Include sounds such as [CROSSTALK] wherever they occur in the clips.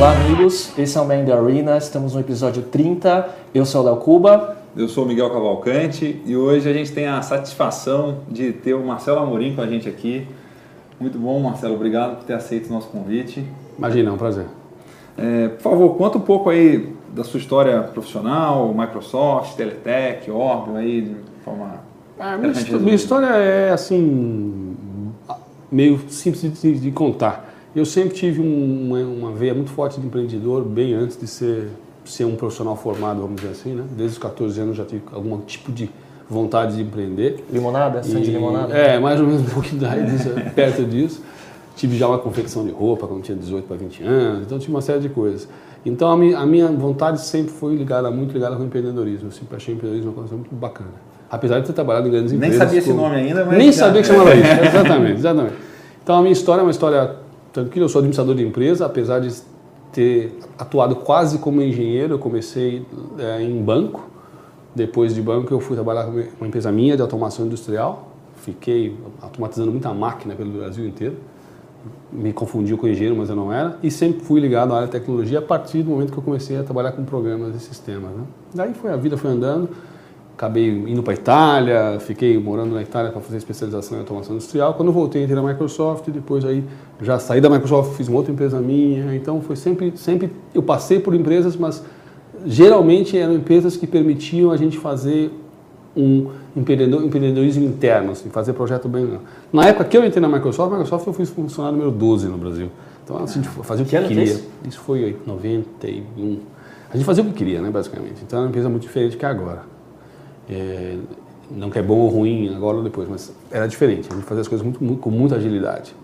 Olá, amigos. Esse é o Man the Arena. Estamos no episódio 30. Eu sou o Léo Cuba. Eu sou o Miguel Cavalcante e hoje a gente tem a satisfação de ter o Marcelo Amorim com a gente aqui. Muito bom, Marcelo. Obrigado por ter aceito o nosso convite. Imagina, é um prazer. É, por favor, conta um pouco aí da sua história profissional, Microsoft, Teletech, Orbio, aí, de forma... A minha, minha história é, assim, meio simples de contar. Eu sempre tive um, uma, uma, veia muito forte de empreendedor, bem antes de ser, ser um profissional formado, vamos dizer assim, né? Desde os 14 anos já tive algum tipo de vontade de empreender. Limonada? Sangue de limonada? É, mais ou menos um pouquinho [LAUGHS] perto disso. Tive já uma confecção de roupa quando tinha 18 para 20 anos, então tinha uma série de coisas. Então a minha, vontade sempre foi ligada, muito ligada com o empreendedorismo. Eu sempre achei empreendedorismo uma coisa muito bacana. Apesar de ter trabalhado em grandes Nem empresas. Nem sabia esse nome ainda, mas. Nem já... sabia que chamava isso. [LAUGHS] exatamente, exatamente. Então a minha história é uma história tranquila. Eu sou administrador de empresa, apesar de ter atuado quase como engenheiro. Eu comecei é, em banco. Depois de banco, eu fui trabalhar com uma empresa minha de automação industrial. Fiquei automatizando muita máquina pelo Brasil inteiro. Me confundiu com engenheiro, mas eu não era. E sempre fui ligado à área de tecnologia a partir do momento que eu comecei a trabalhar com programas e sistemas. Né? Daí foi a vida foi andando acabei indo para a Itália, fiquei morando na Itália para fazer especialização em automação industrial. Quando voltei, entrei na Microsoft, depois aí já saí da Microsoft, fiz uma outra empresa minha. Então foi sempre, sempre eu passei por empresas, mas geralmente eram empresas que permitiam a gente fazer um empreendedor, empreendedorismo interno, assim, fazer projeto bem. Na época que eu entrei na Microsoft, Microsoft eu fui funcionário número 12 no Brasil. Então a gente fazia o que, que queria. Isso foi em 91. A gente fazia o que queria, né, basicamente. Então era uma empresa muito diferente que agora. É, não que é bom ou ruim agora ou depois, mas era diferente. A gente fazia as coisas muito, muito, com muita agilidade.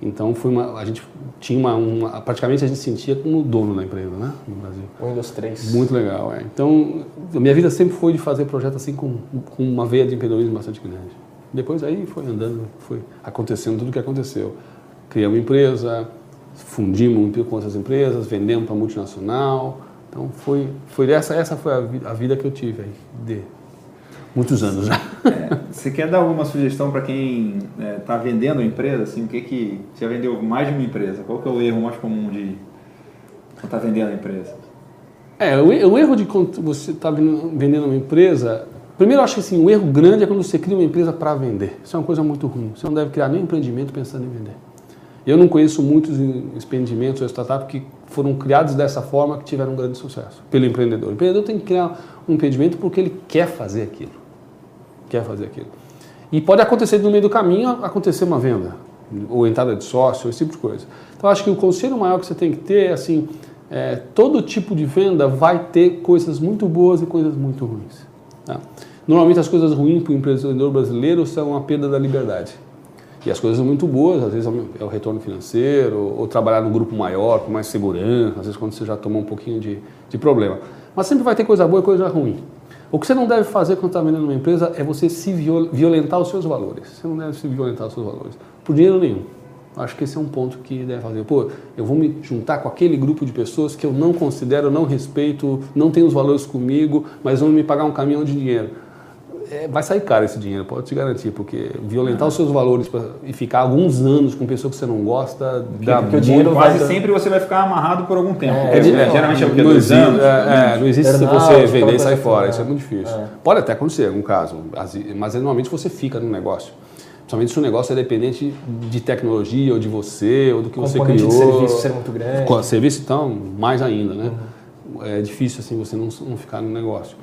Então foi uma, a gente tinha uma, uma, praticamente a gente sentia como dono da empresa, né, no Brasil. Um dos três. Muito legal, é. Então a minha vida sempre foi de fazer projetos assim com, com uma veia de empreendedorismo bastante grande. Depois aí foi andando, foi acontecendo tudo o que aconteceu. Criamos uma empresa, fundimos com outras empresas, vendemos para multinacional. Então foi, foi essa, essa foi a, vida, a vida que eu tive aí de muitos anos já. É, você quer dar alguma sugestão para quem está é, tá vendendo a empresa? Assim, o que que já vendeu mais de uma empresa? Qual que é o erro mais comum de quando está vendendo a empresa? É, o, o erro de quando você está vendendo uma empresa, primeiro eu acho que assim, o erro grande é quando você cria uma empresa para vender. Isso é uma coisa muito ruim. Você não deve criar nenhum empreendimento pensando em vender. Eu não conheço muitos empreendimentos ou startups que foram criados dessa forma que tiveram um grande sucesso pelo empreendedor. O empreendedor tem que criar um empreendimento porque ele quer fazer aquilo quer fazer aquilo. E pode acontecer no meio do caminho, acontecer uma venda, ou entrada de sócio, esse tipo de coisa. Então, acho que o conselho maior que você tem que ter é assim, é, todo tipo de venda vai ter coisas muito boas e coisas muito ruins. Tá? Normalmente as coisas ruins para o empreendedor brasileiro são a perda da liberdade. E as coisas muito boas, às vezes é o retorno financeiro, ou trabalhar num grupo maior, com mais segurança, às vezes quando você já tomou um pouquinho de, de problema. Mas sempre vai ter coisa boa e coisa ruim. O que você não deve fazer quando está vendendo uma empresa é você se violentar os seus valores. Você não deve se violentar os seus valores. Por dinheiro nenhum. Acho que esse é um ponto que deve fazer. Pô, eu vou me juntar com aquele grupo de pessoas que eu não considero, não respeito, não tem os valores comigo, mas vão me pagar um caminhão de dinheiro é, vai sair caro esse dinheiro, pode te garantir, porque violentar os seus valores pra, e ficar alguns anos com pessoas que você não gosta, porque, dá porque o dinheiro quase vai... sempre você vai ficar amarrado por algum tempo. É, é, geralmente é o que dois anos. É, não existe se você vender e sair fora, isso é muito difícil. É. Pode até acontecer em algum caso, mas normalmente você fica no negócio. Principalmente se o negócio é dependente de tecnologia ou de você ou do que você criou. de serviço ser muito grande. Serviço então, mais ainda, né? Uhum. É difícil assim você não, não ficar no negócio.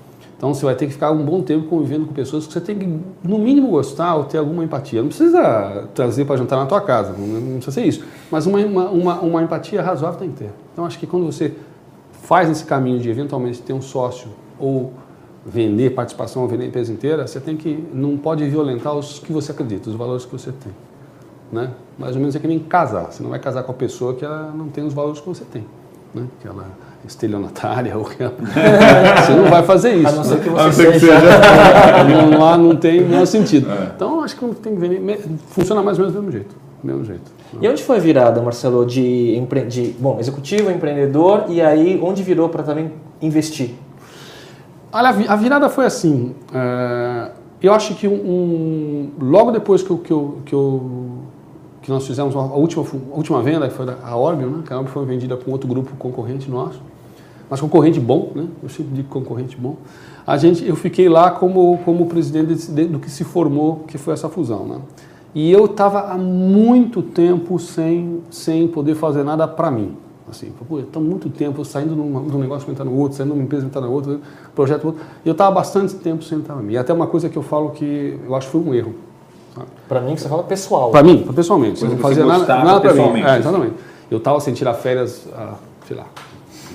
Então você vai ter que ficar um bom tempo convivendo com pessoas que você tem que, no mínimo, gostar ou ter alguma empatia. Não precisa trazer para jantar na tua casa, não, precisa ser isso. Mas uma, uma, uma, empatia razoável tem que ter. Então acho que quando você faz esse caminho de eventualmente ter um sócio ou vender participação ou vender a empresa inteira, você tem que não pode violentar os que você acredita, os valores que você tem. Né? Mais ou menos é que nem casar. Você não vai casar com a pessoa que ela não tem os valores que você tem. Né? Que ela estelionatária [LAUGHS] ou que você não vai fazer isso. A não ser que você seja. Que seja. não, lá não tem nenhum sentido. É. Então acho que tem que vender, funciona mais ou menos do mesmo jeito. Do mesmo jeito. E onde foi a virada, Marcelo, de, empre... de bom, executivo, empreendedor, e aí onde virou para também investir? Olha, a virada foi assim. É, eu acho que um, logo depois que eu, que eu, que eu que nós fizemos, a última, a última venda, que foi a Orbio, né? que a Orbio foi vendida para um outro grupo concorrente nosso, mas concorrente bom, né? eu sempre digo concorrente bom, a gente, eu fiquei lá como, como presidente do que se formou, que foi essa fusão. Né? E eu estava há muito tempo sem, sem poder fazer nada para mim. Assim, pô, estou muito tempo saindo de um negócio para entrar no outro, saindo de uma empresa para entrar no outro, projeto outro. E eu estava bastante tempo sem entrar na minha. E até uma coisa que eu falo que eu acho que foi um erro. Para mim, que você fala pessoal. Para mim, pessoalmente. Coisa não fazia nada, nada para mim. É, exatamente. Eu estava sem tirar férias há, sei lá,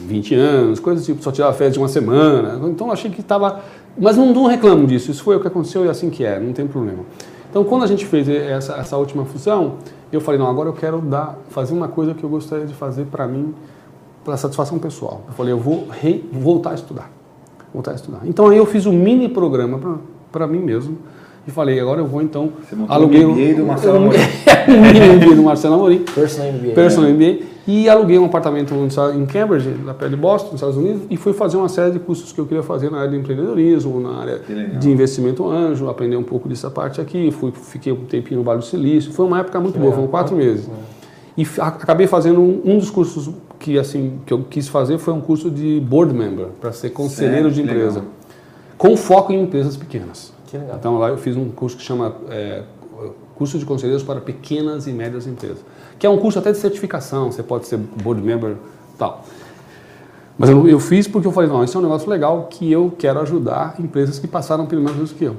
20 anos, coisas tipo, só tirava férias de uma semana. Então eu achei que estava. Mas não, não reclamo disso, isso foi o que aconteceu e é assim que é, não tem problema. Então quando a gente fez essa, essa última fusão, eu falei, não, agora eu quero dar, fazer uma coisa que eu gostaria de fazer para mim, para satisfação pessoal. Eu falei, eu vou re, voltar a estudar. Voltar a estudar. Então aí eu fiz um mini programa para mim mesmo e falei, agora eu vou então Você aluguei o MBA do Marcelo Amorim. [LAUGHS] um mini MBA do Marcelo Amorim. Personal MBA. Personal né? MBA. E aluguei um apartamento em Cambridge, na perto de Boston, nos Estados Unidos, e fui fazer uma série de cursos que eu queria fazer na área de empreendedorismo, na área de investimento anjo, aprender um pouco dessa parte aqui. Fui, fiquei um tempinho no Vale do Silício. Foi uma época muito boa, foram quatro meses. E acabei fazendo um, um, dos cursos que assim que eu quis fazer foi um curso de board member para ser conselheiro de empresa, legal. com foco em empresas pequenas. Então lá eu fiz um curso que chama é, curso de conselheiros para pequenas e médias empresas que é um curso até de certificação, você pode ser board member tal. Mas eu, eu fiz porque eu falei, não, isso é um negócio legal que eu quero ajudar empresas que passaram pelo mesmo que eu.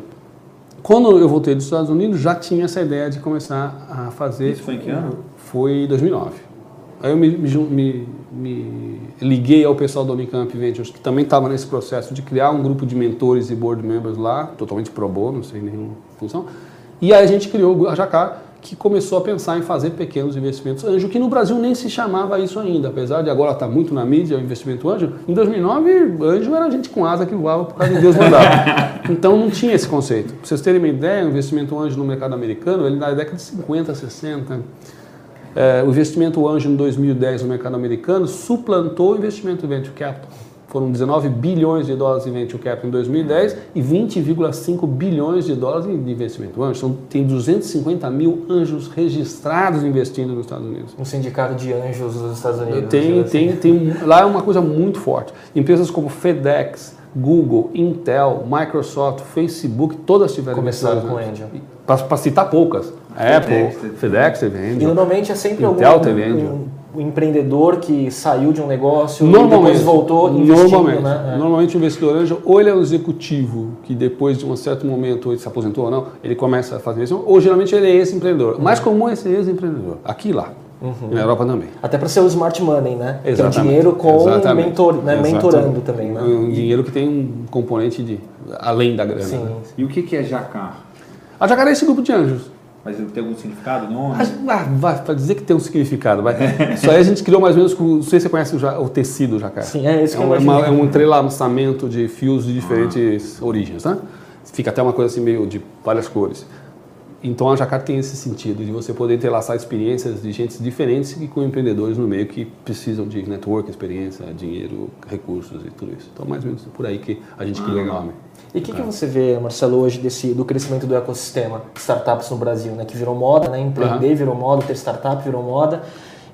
Quando eu voltei dos Estados Unidos, já tinha essa ideia de começar a fazer... Isso foi em que ano? Foi em 2009. Aí eu me, me, me, liguei ao pessoal do Unicamp Ventures, que também estava nesse processo de criar um grupo de mentores e board members lá, totalmente pro bono, sem nenhuma função. E aí a gente criou a Jacar, que começou a pensar em fazer pequenos investimentos anjo, que no Brasil nem se chamava isso ainda, apesar de agora estar tá muito na mídia o investimento anjo. Em 2009, anjo era gente com asa que voava por causa de Deus mandar. [LAUGHS] Então não tinha esse conceito. Para vocês terem uma ideia, o investimento anjo no mercado americano, ele na década de 50, 60, é, o investimento anjo em 2010 no mercado americano suplantou o investimento venture capital. Foram 19 bilhões de dólares em venture capital em 2010 e 20,5 bilhões de dólares em investimento anjo. Então, tem 250 mil anjos registrados investindo nos Estados Unidos. Um sindicato de anjos dos Estados Unidos. Tem, tem, assim. tem, lá é uma coisa muito forte. Empresas como FedEx, Google, Intel, Microsoft, Facebook, todas tiveram Começaram com Angel. Para citar poucas. Apple, FedEx teve Angel. E normalmente é sempre Intel algum, teve Angel. Um, o empreendedor que saiu de um negócio e depois voltou investindo, normalmente, né? É. Normalmente o investidor anjo, ou ele é um executivo que depois de um certo momento, ele se aposentou ou não, ele começa a fazer isso, ou geralmente ele é esse empreendedor. Uhum. Mais comum é ser ex-empreendedor, aqui e lá. Uhum. Na Europa também. Até para ser o smart money, né? Exatamente. Que é o dinheiro com mentor, né? mentorando também. Né? Um dinheiro que tem um componente de além da grana. Sim. Né? E o que é Jacar? A Jacar é esse grupo de anjos. Mas tem algum significado, não? Ah, vai, para dizer que tem um significado, vai. Isso aí a gente criou mais ou menos, com, não sei se você conhece o, o tecido jacaré. Sim, é esse é, um, é, uma, é um entrelaçamento de fios de diferentes ah. origens, né? Fica até uma coisa assim meio de várias cores. Então a Jacar tem esse sentido de você poder entrelaçar experiências de gente diferentes e com empreendedores no meio que precisam de network, experiência, dinheiro, recursos e tudo isso. Então mais ou menos por aí que a gente criou o nome. E o que, que, você vê, Marcelo, hoje desse, do crescimento do ecossistema startups no Brasil, né? Que virou moda, né? Empreender uhum. virou moda, ter startup virou moda.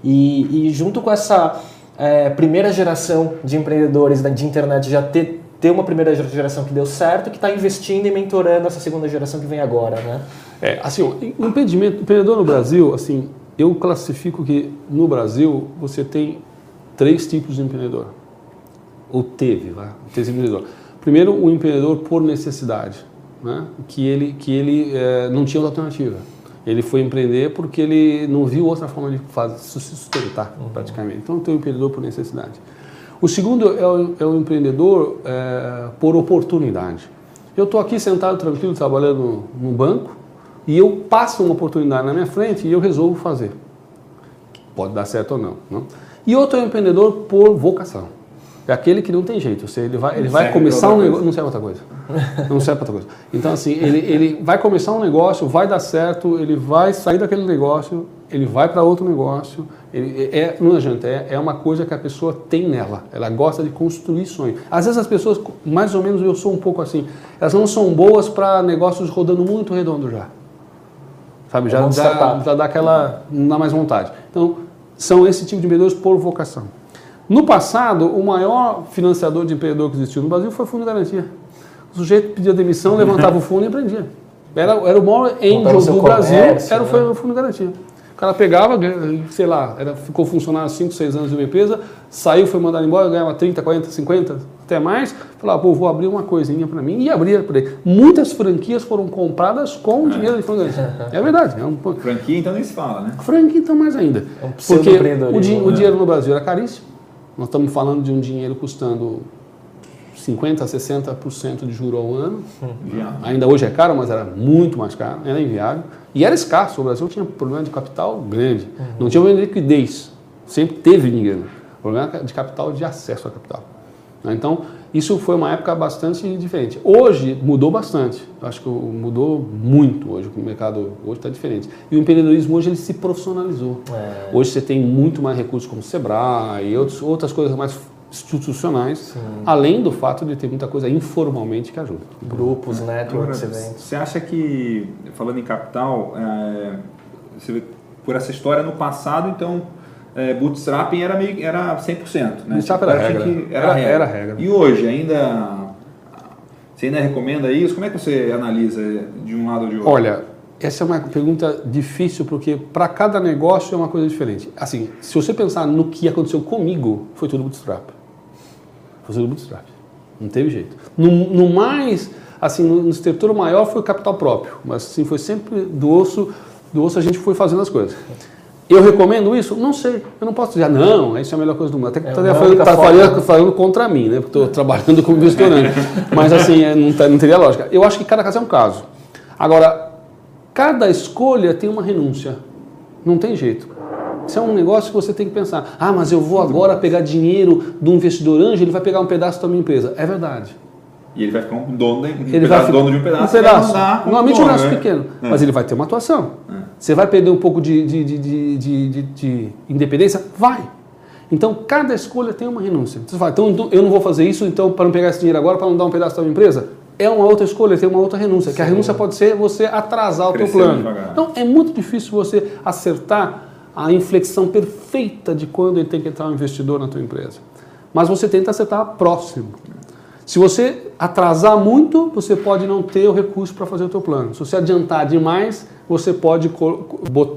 E, e junto com essa é, primeira geração de empreendedores de internet já ter, ter uma primeira geração que deu certo, que está investindo e mentorando essa segunda geração que vem agora, né? É, assim, o empreendimento, empreendedor no Brasil, assim, eu classifico que no Brasil você tem três tipos de empreendedor. Ou teve, vai, teve empreendedor. Primeiro, o empreendedor por necessidade, né? que ele, que ele é, não tinha outra alternativa. Ele foi empreender porque ele não viu outra forma de fazer, se sustentar, uhum. praticamente. Então, tem o empreendedor por necessidade. O segundo é o, é o empreendedor é, por oportunidade. Eu estou aqui sentado tranquilo, trabalhando no banco, e eu passo uma oportunidade na minha frente e eu resolvo fazer. Pode dar certo ou não. não? E outro é o empreendedor por vocação. É aquele que não tem jeito. Você, ele vai, ele vai começar um negócio. Não serve outra coisa. Não serve outra coisa. Então, assim, ele, ele vai começar um negócio, vai dar certo, ele vai sair daquele negócio, ele vai para outro negócio. Ele, é, não adianta, é, é uma coisa que a pessoa tem nela. Ela gosta de construir sonho. Às vezes as pessoas, mais ou menos eu sou um pouco assim, elas não são boas para negócios rodando muito redondo já. sabe? Já, já, já dá aquela, não dá mais vontade. Então, são esse tipo de empreendedores por vocação. No passado, o maior financiador de empreendedor que existiu no Brasil foi o Fundo de Garantia. O sujeito pedia demissão, levantava o fundo e empreendia. Era, era o maior angel do Brasil, era né? o Fundo de Garantia. O cara pegava, sei lá, era, ficou funcionando 5, 6 anos de uma empresa, saiu, foi mandado embora, ganhava 30, 40, 50, até mais. Falava, pô, vou abrir uma coisinha para mim e abria por aí. Muitas franquias foram compradas com dinheiro de fundo de garantia. É verdade. É um... Franquia então nem se fala, né? Franquia então mais ainda. É um Porque o, di o dinheiro no Brasil era caríssimo. Nós estamos falando de um dinheiro custando 50% a 60% de juro ao ano. Ainda hoje é caro, mas era muito mais caro, era inviável. E era escasso, o Brasil tinha problema de capital grande. Uhum. Não tinha problema de liquidez, sempre teve dinheiro. Problema de capital, de acesso a capital. Então, isso foi uma época bastante diferente. Hoje mudou bastante. acho que mudou muito hoje. O mercado hoje está diferente. E o empreendedorismo hoje ele se profissionalizou. É. Hoje você tem muito mais recursos como o Sebrae e outros, outras coisas mais institucionais, Sim. além do fato de ter muita coisa informalmente que ajuda. Grupos, networks, eventos. Você acha que, falando em capital, é, você, por essa história no passado, então, é, bootstrapping era, meio, era 100%, né? Bootstrap era, regra. Que era, era, regra. era regra. E hoje, ainda... Você ainda recomenda isso? Como é que você analisa de um lado ou de outro? Olha, essa é uma pergunta difícil porque para cada negócio é uma coisa diferente. Assim, se você pensar no que aconteceu comigo, foi tudo bootstrap fazer o bootstrap. Não teve jeito. No, no mais, assim, no, no estrutura maior foi o capital próprio, mas assim, foi sempre do osso, do osso a gente foi fazendo as coisas. Eu recomendo isso? Não sei. Eu não posso dizer, não, isso é a melhor coisa do mundo. Até que é, estaria falando, tá falando, falando, contra mim, né? Porque estou trabalhando como restaurante. [LAUGHS] Mas assim, é, não, tá, não teria lógica. Eu acho que cada caso é um caso. Agora, cada escolha tem uma renúncia. Não tem jeito. Isso é um negócio que você tem que pensar. Ah, mas eu vou agora pegar dinheiro do investidor anjo, ele vai pegar um pedaço da minha empresa. É verdade. E ele vai ficar um dono, de, um ele pedaço, vai dono de um pedaço. Um pedaço. Normalmente um pedaço né? pequeno. É. Mas ele vai ter uma atuação. É. Você vai perder um pouco de, de, de, de, de independência? Vai. Então, cada escolha tem uma renúncia. Você fala, então, então eu não vou fazer isso então para não pegar esse dinheiro agora, para não dar um pedaço da minha empresa? É uma outra escolha, tem uma outra renúncia. Sim. Que a renúncia pode ser você atrasar Crescer o teu plano. Devagar. Então, é muito difícil você acertar a inflexão perfeita de quando ele tem que entrar um investidor na tua empresa. Mas você tenta acertar próximo. Se você atrasar muito, você pode não ter o recurso para fazer o teu plano. Se você adiantar demais, você pode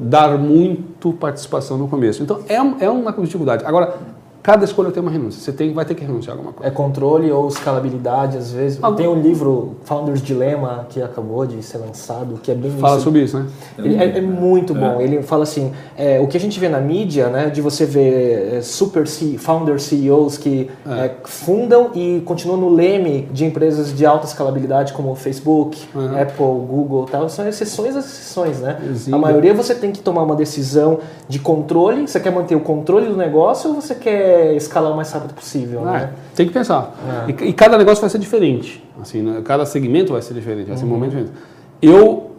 dar muito participação no começo. Então é, é uma dificuldade. Agora, Cada escolha tem uma renúncia. Você tem, vai ter que renunciar a alguma coisa. É controle ou escalabilidade, às vezes. Ah, tem um livro, Founders Dilemma, que acabou de ser lançado, que é bem Fala isso. sobre isso, né? Ele é, é muito é. bom. Ele fala assim, é, o que a gente vê na mídia, né, de você ver é, super C, founder CEOs que é. É, fundam e continuam no leme de empresas de alta escalabilidade como Facebook, uhum. Apple, Google, tal, são exceções das exceções, né? A maioria você tem que tomar uma decisão de controle. Você quer manter o controle do negócio ou você quer escalar o mais rápido possível. Ah, né? Tem que pensar. É. E, e, cada negócio vai ser diferente. Assim, né? Cada segmento vai ser diferente, vai ser um uhum. momento diferente. Eu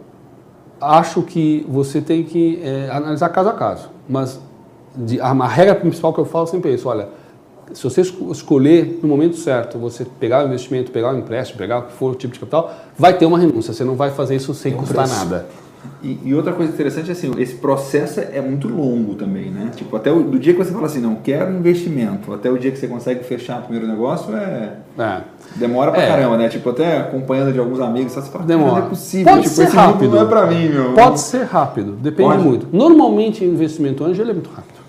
acho que você tem que é, analisar caso a caso. Mas de, a, a, regra principal que eu falo sempre é isso: olha, se você escolher no momento certo, você pegar o investimento, pegar o empréstimo, pegar o que for o tipo de capital, vai ter uma renúncia. Você não vai fazer isso sem custar nada. E, e, outra coisa interessante é assim, esse processo é muito longo também, né? Tipo, até o, do dia que você fala assim, não quero investimento, até o dia que você consegue fechar o primeiro negócio é. é. Demora pra é. caramba, né? Tipo, até acompanhando de alguns amigos, você fala, Demora. não é possível, Pode tipo, ser esse rápido. não é pra mim, meu. Pode ser rápido, depende Pode. muito. Normalmente, investimento anjo é muito rápido.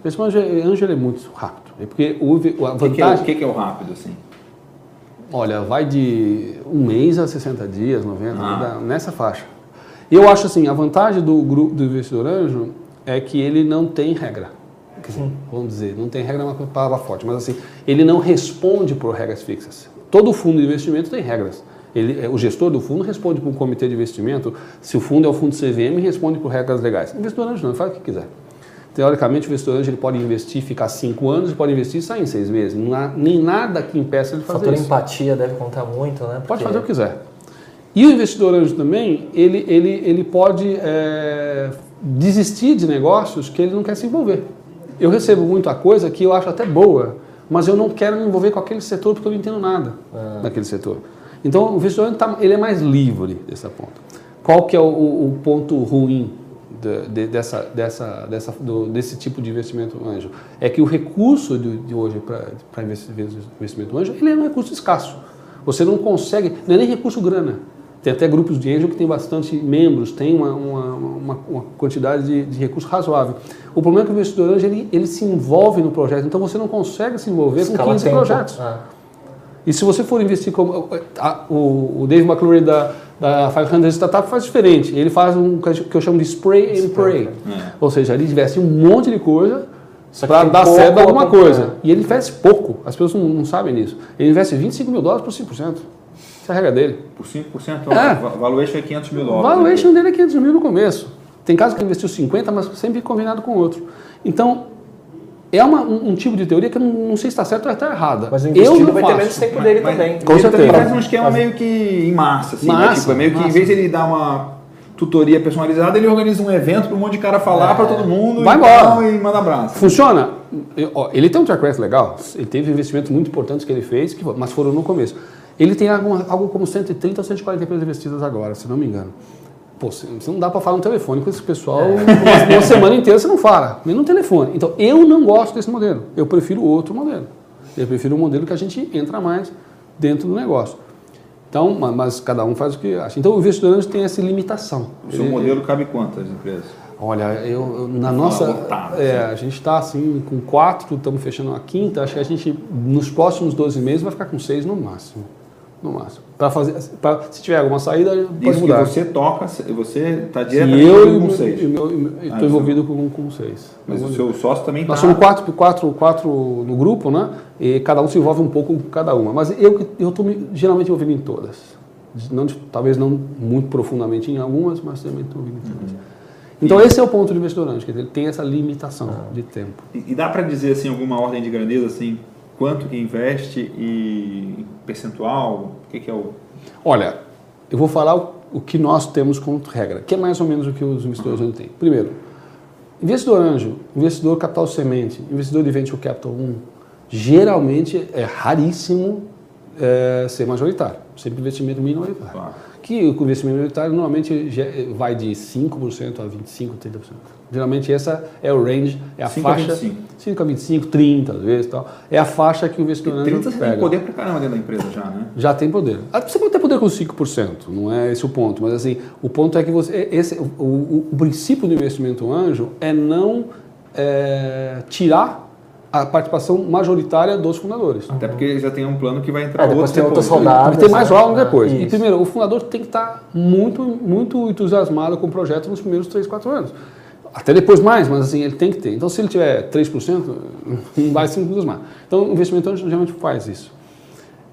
Investimento anjo é muito rápido. É porque o, a vantagem... O que, é, o que é o rápido, assim? Olha, vai de um mês a 60 dias, 90, ah. nessa faixa. E eu acho assim, a vantagem do grupo do investidor anjo é que ele não tem regra. Dizer, vamos dizer, não tem regra é uma palavra forte, mas assim, ele não responde por regras fixas. Todo fundo de investimento tem regras. Ele, é, o gestor do fundo responde para um comitê de investimento. Se o fundo é o fundo CVM, responde por regras legais. O investidor anjo não, ele faz o que quiser. Teoricamente, o investidor anjo ele pode investir, ficar cinco anos, pode investir e sair em seis meses. Não há nem nada que impeça ele de fazer fator isso. empatia deve contar muito, né? Porque... Pode fazer o que quiser. E o investidor anjo também, ele, ele, ele pode é, desistir de negócios que ele não quer se envolver. Eu recebo muita coisa que eu acho até boa, mas eu não quero me envolver com aquele setor porque eu não entendo nada ah. daquele setor. Então, o investidor tá, ele é mais livre dessa ponta. qual que é o, o ponto ruim de, de, dessa, dessa, dessa, do, desse tipo de investimento anjo? É que o recurso de, de hoje para investimento anjo, ele é um recurso escasso. Você não consegue, não é nem recurso grana. Tem até grupos de angel que tem bastante membros, tem uma, uma, uma, uma quantidade de, de recursos razoável. O problema é que o investidor anjo ele, ele se envolve no projeto, então você não consegue se envolver Escala com 15 tempo. projetos. Ah. E se você for investir como. A, o, o Dave McClure da, da 500 Startup faz diferente. Ele faz um que eu chamo de spray and pray. É. Ou seja, ele investe um monte de coisa para dar certo alguma coisa. E ele investe pouco. As pessoas não, não sabem disso. Ele investe 25 mil dólares por 5%. Essa é a regra dele. Por 5%? É. O valuation é 500 mil dólares. O valuation dele é 500 mil no começo. Tem casos que ele investiu 50, mas sempre combinado com outro. Então, é uma, um, um, tipo de teoria que eu não, não sei se está certo ou está errada. Mas o investido vai faço. ter menos tempo dele mas, também. Com certeza. Ele faz um esquema meio que em massa. Assim, massa, né? tipo, é meio que massa. em vez de ele dar uma tutoria personalizada, ele organiza um evento para um monte de cara falar é. para todo mundo vai e, embora. e manda abraço. Funciona. Ele tem um track record legal, ele teve investimentos muito importantes que ele fez, que, mas foram no começo. Ele tem algo, algo como 130 ou 140 empresas investidas agora, se não me engano. Pô, você não dá para falar no telefone com esse pessoal é. uma, uma, [LAUGHS] semana inteira, você não fala, nem no telefone. Então, eu não gosto desse modelo. Eu prefiro outro modelo. Eu prefiro um modelo que a gente entra mais dentro do negócio. Então, mas cada um faz o que acha. Então, o investidor tem essa limitação. O seu Ele, modelo cabe quantas empresas? Olha, eu, na nossa. Botar, é, assim. a gente está assim com quatro, estamos fechando a quinta. Acho que a gente, nos próximos 12 meses, vai ficar com seis no máximo no máximo. Para fazer, pra, se tiver alguma saída, pode Isso mudar. Você toca, você está diretamente eu, com seis. Eu estou ah, envolvido com, com seis. Mas o seu sócio também está... Nós somos quatro, quatro, quatro no grupo, né? E cada um se envolve um pouco com cada uma. Mas eu estou geralmente envolvido em todas. Não, talvez não muito profundamente em algumas, mas também estou envolvido em todas. Uhum. Então esse é o ponto do investidor, que ele tem essa limitação ah. de tempo. E, e dá para dizer assim alguma ordem de grandeza assim, quanto que investe e percentual? O que, que é o. Olha, eu vou falar o, o, que nós temos como regra, que é mais ou menos o que os investidores uhum. têm. Primeiro, investidor anjo, investidor capital semente, investidor de venture capital 1, geralmente é raríssimo é, ser majoritário, sempre investimento minoritário. Claro que o investimento minoritário normalmente vai de 5% a 25%, 30%. Geralmente essa é o range, é a 5 faixa. A 25. 5 a 25, 30 às vezes tal. É a faixa que o investidor 30 você pega. tem poder para caramba dentro da empresa já, né? Já tem poder. Ah, você pode ter poder com 5%, não é esse o ponto. Mas assim, o ponto é que você. É, esse, o, o, o princípio do investimento anjo é não é, tirar a participação majoritária dos fundadores. Até porque já tem um plano que vai entrar é, depois tem outras rodadas. Tem mais rodadas né? depois. Isso. E primeiro, o fundador tem que estar muito, muito entusiasmado com o projeto nos primeiros 3, 4 anos. Até depois mais, mas assim, ele tem que ter. Então, se ele tiver 3%, [LAUGHS] não vai se entusiasmar. Então, o investimento geralmente faz isso.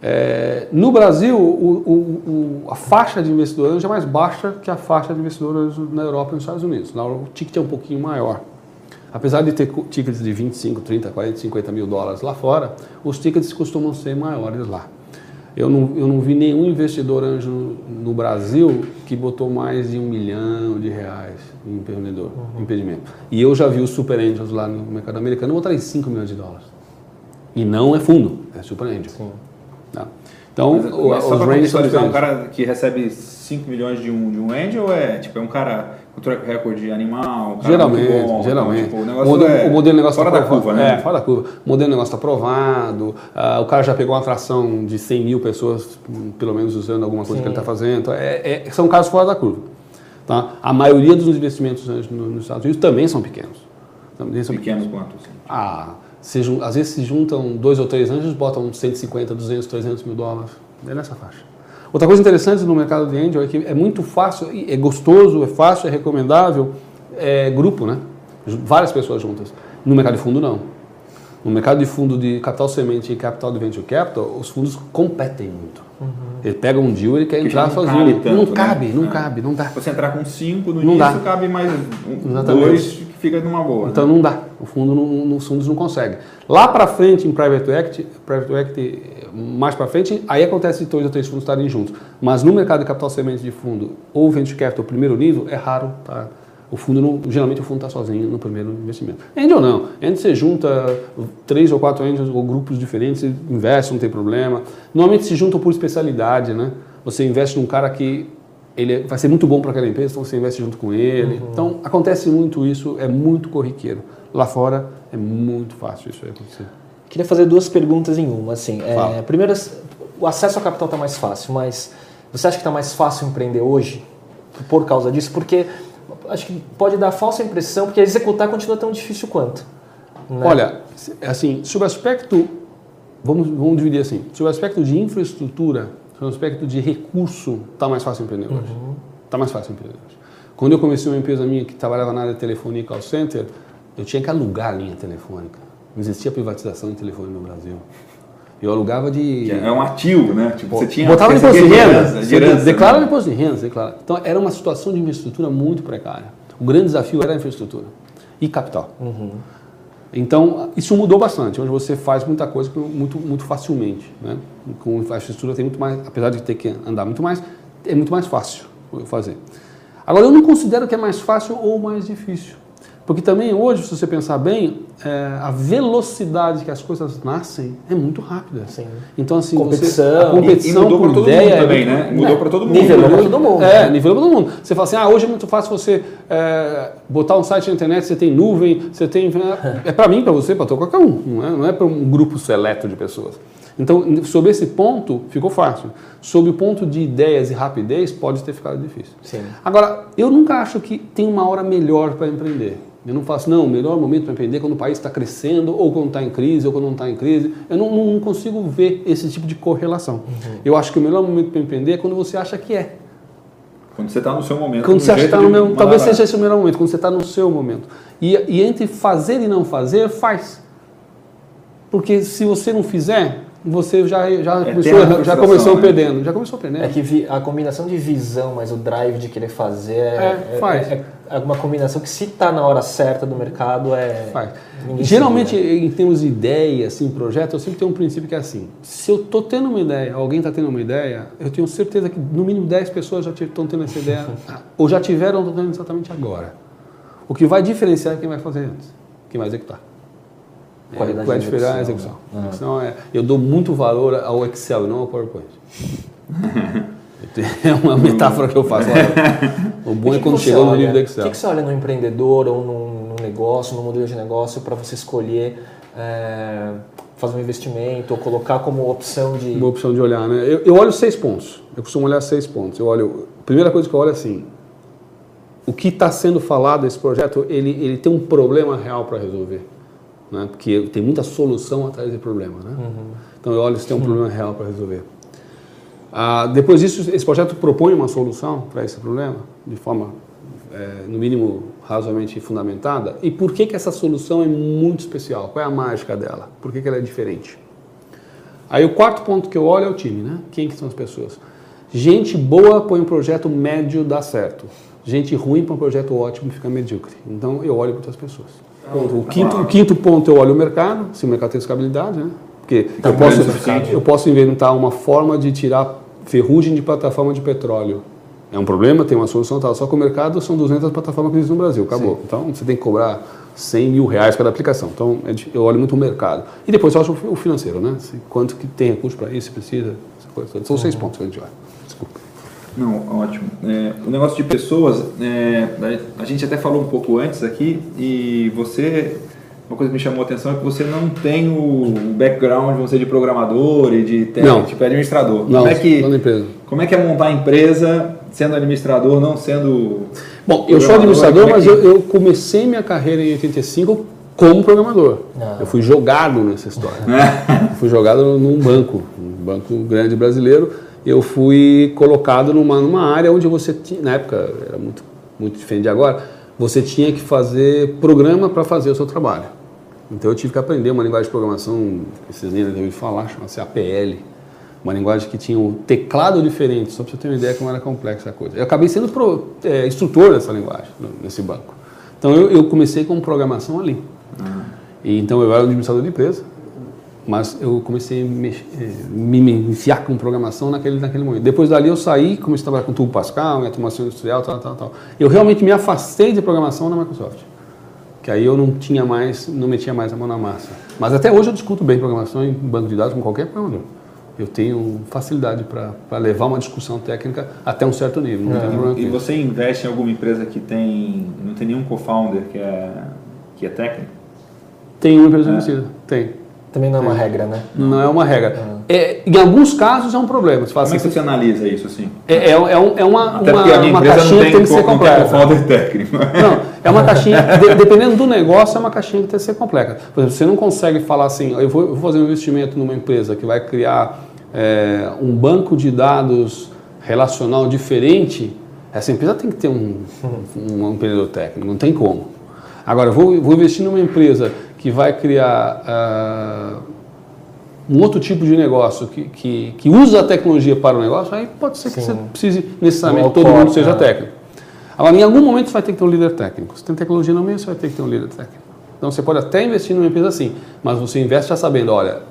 É, no Brasil, o, o, o, a faixa de investidores é mais baixa que a faixa de investidores na Europa e nos Estados Unidos. Lá o ticket é um pouquinho maior. Apesar de ter tickets de 25, 30, 40, 50 mil dólares lá fora, os tickets costumam ser maiores lá. Eu não, eu não vi nenhum investidor anjo no Brasil que botou mais de um milhão de reais em empreendedor, uhum. impedimento. E eu já vi os super angels lá no mercado americano botarem 5 milhões de dólares. E não é fundo, é super angel. Sim. Tá? Então, mas, mas os ranges são um cara que recebe 5 milhões de um, de um angel é tipo é um cara com track record animal, geralmente, bom, geralmente. Tipo, o, negócio o, modelo, é o modelo negócio fora tá da curva, né? É, fora da curva. O modelo negócio está aprovado, uh, o cara já pegou uma atração de 100 mil pessoas, pelo menos usando alguma coisa Sim. que ele está fazendo. Então, é, é, são casos fora da curva. Tá? A maioria dos investimentos nos Estados Unidos também são pequenos. Também são pequenos, pequenos. quanto? Assim? Ah, se, às vezes se juntam dois ou três anjos, botam 150, 200, 300 mil dólares. É nessa faixa. Outra coisa interessante no mercado de angel é que é muito fácil, é gostoso, é fácil, é recomendável, é grupo, né? Várias pessoas juntas. No mercado de fundo, não. No mercado de fundo de capital semente e capital de venture capital, os fundos competem muito. Uhum. Ele pega um deal e quer que entrar sozinho. Tanto, não cabe, né? não é. cabe, não dá. Você entrar com cinco no não início, dá. cabe mais um, dois fica numa boa. Então né? não dá. O fundo não, nos fundos não consegue. Lá para frente, em private equity, private equity mais para frente, aí acontece dois ou três fundos estarem juntos. Mas no mercado de capital semente de fundo ou venture capital primeiro nível, é raro tá? O fundo não, geralmente o fundo está sozinho no primeiro investimento. Angel não. Angel você junta três ou quatro angels ou grupos diferentes, investe, não tem problema. Normalmente se juntam por especialidade, né? Você investe num cara que ele vai ser muito bom para aquela empresa, então você investe junto com ele. Uhum. Então acontece muito isso, é muito corriqueiro. Lá fora é muito fácil isso aí acontecer. Queria fazer duas perguntas em uma. Assim, é, primeiro, o acesso ao capital está mais fácil, mas você acha que está mais fácil empreender hoje por causa disso? Porque acho que pode dar falsa impressão, porque executar continua tão difícil quanto. Né? Olha, assim, sobre o aspecto, vamos, vamos dividir assim, sobre o aspecto de infraestrutura, sobre o aspecto de recurso, está mais fácil empreender hoje. Está uhum. mais fácil empreender hoje. Quando eu comecei uma empresa minha que trabalhava na área de telefonia e call center, eu tinha que alugar a linha telefônica. Não existia privatização de telefone no Brasil. Eu alugava de. É um ativo, né? Tipo, você tinha. Botava no imposto de renda. De herança, declara no imposto de renda, declara. Então era uma situação de infraestrutura muito precária. O grande desafio era a infraestrutura e capital. Uhum. Então isso mudou bastante. Hoje você faz muita coisa muito, muito facilmente. Né? Com infraestrutura tem muito mais, apesar de ter que andar muito mais, é muito mais fácil fazer. Agora eu não considero que é mais fácil ou mais difícil. Porque também hoje, se você pensar bem, é, a velocidade que as coisas nascem é muito rápida. Sim. Então, assim, competição, você, a competição e, e mudou por todo ideia mundo também, é, né? Mudou para todo mundo. Nivelou para todo mundo. É, nivelou para todo mundo. Você fala assim, ah, hoje é muito fácil você é, botar um site na internet, você tem nuvem, você tem... É para mim, para você, para qualquer um. Não é, não é para um grupo seleto de pessoas. Então, sobre esse ponto, ficou fácil. Sobre o ponto de ideias e rapidez, pode ter ficado difícil. Sim. Agora, eu nunca acho que tem uma hora melhor para empreender. Eu não faço, não, o melhor momento para empreender é quando o país está crescendo, ou quando está em crise, ou quando não está em crise. Eu não, não, consigo ver esse tipo de correlação. Uhum. Eu acho que o melhor momento para empreender é quando você acha que é. Quando você está no seu momento. Quando você acha que está no meu. Talvez seja esse o melhor momento, quando você está no seu momento. E, e entre fazer e não fazer, faz. Porque se você não fizer, você já, já, é começou, já começou né? perdendo. Já começou perdendo. É que vi, a combinação de visão, mas o drive de querer fazer é, é, faz. é, é uma combinação que se está na hora certa do mercado é. Faz. Geralmente, em termos de ideia, assim, projeto, eu sempre tenho um princípio que é assim: se eu estou tendo uma ideia, alguém está tendo uma ideia, eu tenho certeza que no mínimo 10 pessoas já estão tendo essa ideia, [LAUGHS] ou já tiveram, estão tendo exatamente agora. O que vai diferenciar é quem vai fazer antes, quem vai executar. Qualidade é, diferença é execução. Uhum. execução é, eu dou muito valor ao Excel e não ao PowerPoint. [LAUGHS] é uma metáfora que eu faço. o bom é quando chegou no nível do Excel. O que, que, você olha no empreendedor ou no, no negócio, no modelo de negócio, para você escolher é, fazer um investimento ou colocar como opção de. Uma opção de olhar, né? Eu, eu olho seis pontos. Eu costumo olhar seis pontos. Eu olho. A primeira coisa que eu olho é assim: o que está sendo falado desse projeto, ele, ele tem um problema real para resolver né? porque tem muita solução atrás do problema. Né? Uhum. Então eu olho se tem um problema real para resolver. Ah, depois disso, esse projeto propõe uma solução para esse problema, de forma, é, no mínimo, razoavelmente fundamentada. E por que, que essa solução é muito especial? Qual é a mágica dela? Por que, que ela é diferente? Aí o quarto ponto que eu olho é o time, né? Quem que são as pessoas? Gente boa põe um projeto médio dá certo. Gente ruim põe um projeto ótimo e fica medíocre. Então eu olho para as pessoas. O quinto, o quinto ponto eu olho o mercado, se o mercado tem escabilidade, né? Porque eu posso, eu posso inventar uma forma de tirar ferrugem de plataforma de petróleo. É um problema, tem uma solução tal. Só que o mercado são 200 plataformas que existem no Brasil, acabou. Sim. Então você tem que cobrar 100 mil reais cada aplicação. Então é eu olho muito o mercado. E depois eu acho o financeiro, né? Quanto que tem recurso para isso, se precisa, essa coisa toda. São uhum. seis pontos que a gente olha. Não, ótimo. É, o negócio de pessoas, é, a gente até falou um pouco antes aqui, e você, uma coisa que me chamou a atenção é que você não tem o background, você de programador e de técnico, tipo administrador. Não, como é que, empresa. Como é que é montar a empresa sendo administrador, não sendo. Bom, eu sou administrador, é mas eu, eu, comecei minha carreira em 85 como programador. Não. Eu fui jogado nessa história. [LAUGHS] fui jogado num banco, um banco grande brasileiro eu fui colocado numa, numa área onde você tinha, na época era muito, muito diferente de agora, você tinha que fazer programa para fazer o seu trabalho. Então eu tive que aprender uma linguagem de programação, vocês nem devem falar, chama-se APL, uma linguagem que tinha um teclado diferente, só para você ter uma ideia como era complexa a coisa. Eu acabei sendo pro, é, instrutor dessa linguagem, nesse banco. Então eu, eu comecei com programação ali. Uhum. E, então eu era administrador de empresa, mas eu comecei a me, eh, me, enfiar com programação naquele, naquele momento. Depois dali eu saí, comecei a trabalhar com tubo Pascal, em automação industrial, tal, tal, tal. Eu realmente me afastei de programação na Microsoft. Que aí eu não tinha mais, não metia mais a mão na massa. Mas até hoje eu discuto bem programação em banco de dados com qualquer programador. eu tenho facilidade para levar uma discussão técnica até um certo nível. É. E você investe em alguma empresa que tem não tem nenhum co-founder que é que é técnico? Tem uma empresa é. investida, tem. Também não é uma regra, né? Não é uma regra. É. é em alguns casos é um problema. Você Como assim, é que você analisa isso assim? É, é, é, um, é uma, Até uma, uma caixinha que tem que ser completa. técnico. [LAUGHS] Não, é uma caixinha, [LAUGHS] de, dependendo do negócio, é uma caixinha que tem que ser completa. Por exemplo, você não consegue falar assim, eu vou, eu vou fazer um investimento numa empresa que vai criar é, um banco de dados relacional diferente, essa empresa tem que ter um, um, um empreendedor técnico, não tem como. Agora, eu vou, vou investir numa empresa que vai criar uh, um outro tipo de negócio que, que, que, usa a tecnologia para o negócio, aí pode ser que Sim. você precise necessariamente todo mundo seja é. técnico. Agora, em algum momento você vai ter que ter um líder técnico. Se tem tecnologia no meio, você vai ter que ter um líder técnico. Então você pode até investir numa empresa assim, mas você investe já sabendo, olha,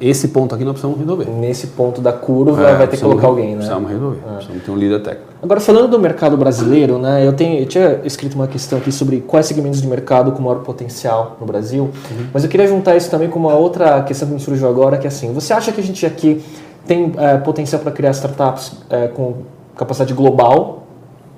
esse ponto aqui nós precisamos resolver. Nesse ponto da curva é, vai ter que colocar alguém, né? Precisamos resolver, é. precisamos ter um líder técnico. Agora, falando do mercado brasileiro, né, eu, tenho, eu tinha escrito uma questão aqui sobre quais segmentos de mercado com maior potencial no Brasil, uhum. mas eu queria juntar isso também com uma outra questão que me surgiu agora, que é assim, você acha que a gente aqui tem é, potencial para criar startups é, com capacidade global,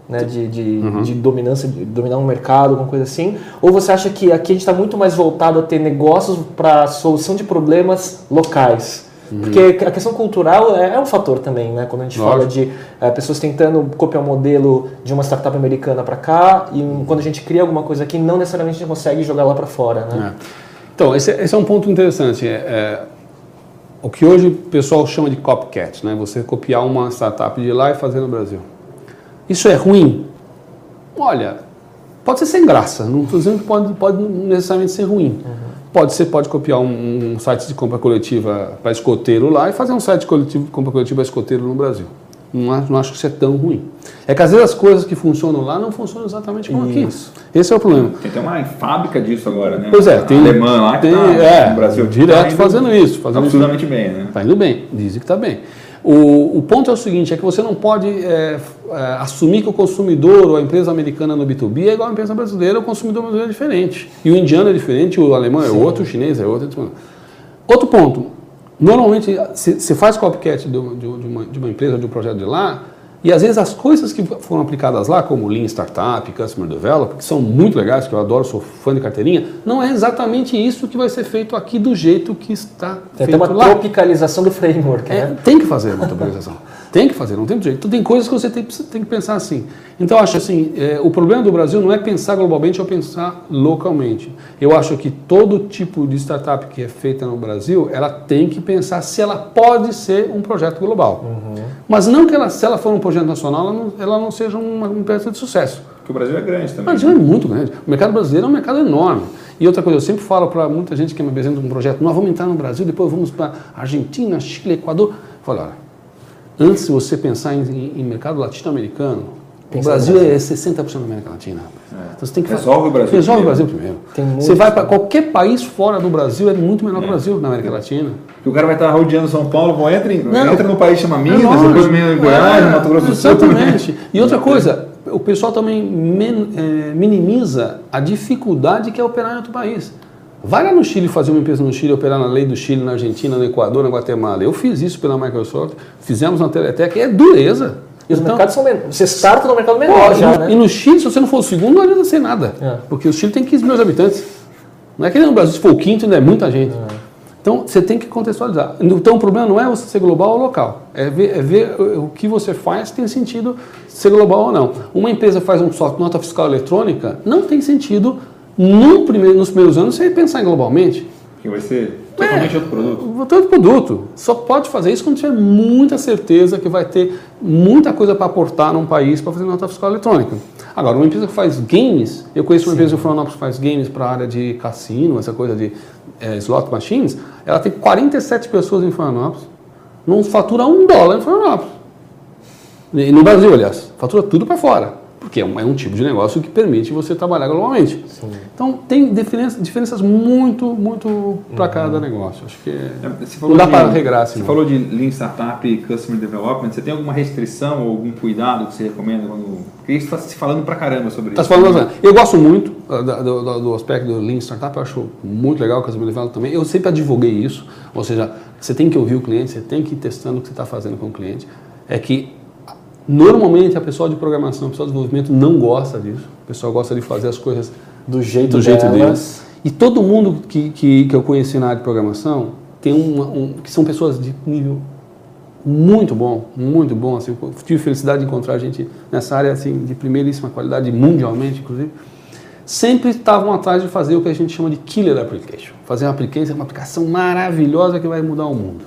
né, de, de, uhum. de, dominância, de dominar um mercado, alguma coisa assim? Ou você acha que aqui a gente está muito mais voltado a ter negócios para solução de problemas locais? Uhum. Porque a questão cultural é, é, um fator também, né? Quando a gente Lógico. fala de é, pessoas tentando copiar o um modelo de uma startup americana para cá, e quando a gente cria alguma coisa aqui, não necessariamente a gente consegue jogar lá para fora, né? É. Então, esse, esse, é um ponto interessante. É, é, o que hoje o pessoal chama de copycat, né? Você copiar uma startup de lá e fazer no Brasil. Isso é ruim? Olha, pode ser sem graça, não estou dizendo que pode, pode necessariamente ser ruim. Uhum. Pode ser, pode copiar um, um, site de compra coletiva para escoteiro lá e fazer um site coletivo, de compra coletiva para escoteiro no Brasil. Não acho, não acho que isso é tão ruim. É que às vezes as coisas que funcionam lá não funcionam exatamente como isso. aqui. Esse é o problema. Tem até uma fábrica disso agora, né? Pois é, tem. alemã lá que tem, tá, é, no Brasil. Direto tá fazendo isso. Fazendo absolutamente isso. bem, né? Está indo bem, dizem que está bem. O, o, ponto é o seguinte, é que você não pode é, é, assumir que o consumidor ou a empresa americana no B2B é igual a empresa brasileira, o consumidor brasileiro é diferente. E o indiano é diferente, o alemão é Sim. outro, o chinês é outro. Outro ponto, normalmente você faz copycat de, de, de, uma, de uma empresa, de um projeto de lá, e às vezes as coisas que foram aplicadas lá, como Lean Startup, Customer Development, que são muito legais, que eu adoro, sou fã de carteirinha, não é exatamente isso que vai ser feito aqui do jeito que está tem feito lá. Tem uma tropicalização do framework, é, né? Tem que fazer uma tropicalização. [LAUGHS] Tem que fazer, não tem jeito. Então tem coisas que você tem, tem que pensar assim. Então acho assim, é, o problema do Brasil não é pensar globalmente ou pensar localmente. Eu acho que todo tipo de startup que é feita no Brasil, ela tem que pensar se ela pode ser um projeto global. Uhum. Mas não que ela, se ela for um projeto nacional, ela não, ela não seja uma empresa de sucesso. Porque o Brasil é grande também. O Brasil é muito grande. O mercado brasileiro é um mercado enorme. E outra coisa, eu sempre falo para muita gente que me apresenta um projeto, nós vamos entrar no Brasil, depois vamos para Argentina, Chile, Equador. Eu falo, olha, Antes de você pensar em, em mercado latino-americano, o Brasil, Brasil é 60% da América Latina. É. Então você tem que resolve o Brasil. Resolve primeiro. o Brasil primeiro. Você vai para qualquer país fora do Brasil é muito menor é. que o Brasil na América Latina. Porque o cara vai estar rodeando São Paulo, vão entra, em, não, entra no país chama Minas, é depois em Goiás, é, Mato Grosso do Sul. Exatamente. [LAUGHS] E outra coisa, o pessoal também é, minimiza a dificuldade que é operar em outro país. Vai lá no Chile fazer uma empresa no Chile, operar na lei do Chile, na Argentina, no Equador, na Guatemala. Eu fiz isso pela Microsoft, fizemos na Teletec, é dureza. E os então, mercados são menores. Você starta no mercado menor pô, já, e, né? E no Chile, se você não for o segundo, não adianta ser nada. É. Porque o Chile tem 15 milhões de habitantes. Não é que nem no Brasil, se for o quinto, ainda é muita gente. É. Então, você tem que contextualizar. Então, o problema não é você ser global ou local. É ver, é ver o que você faz tem sentido ser global ou não. Uma empresa faz um software, nota fiscal eletrônica, não tem sentido no primeiro, nos primeiros anos você pensar globalmente. Que vai ser totalmente é, outro produto. Outro produto. Só pode fazer isso quando tiver muita certeza que vai ter muita coisa para aportar num país para fazer nota fiscal eletrônica. Agora, uma empresa que faz games, eu conheço uma Sim. empresa em Florianópolis que faz games para a área de cassino, essa coisa de é, slot machines, ela tem 47 pessoas em Florianópolis, não fatura um dólar em Florianópolis. E no Brasil, aliás, fatura tudo para fora. Porque é um, é um tipo de negócio que permite você trabalhar globalmente. Sim. Então tem diferença, diferenças muito, muito para uhum. cada negócio. Acho que é, não dá para regrar assim. Você falou de Lean Startup e Customer Development. Você tem alguma restrição ou algum cuidado que você recomenda quando porque está se falando pra caramba sobre tá isso. Falando, eu gosto muito uh, do, do, do, aspecto do Lean Startup, eu acho muito legal o Customer Development também. Eu sempre advoguei isso, ou seja, você tem que ouvir o cliente, você tem que ir testando o que você está fazendo com o cliente. É que normalmente a pessoa de programação, a pessoa de desenvolvimento não gosta disso. O pessoal gosta de fazer as coisas do jeito, do jeito deles. E todo mundo que, que, que eu conheci na área de programação tem uma, um, que são pessoas de nível muito bom, muito bom. Assim, tive felicidade de encontrar gente nessa área assim, de primeiríssima qualidade, mundialmente, inclusive. Sempre estavam atrás de fazer o que a gente chama de killer application. Fazer uma application, uma aplicação maravilhosa que vai mudar o mundo.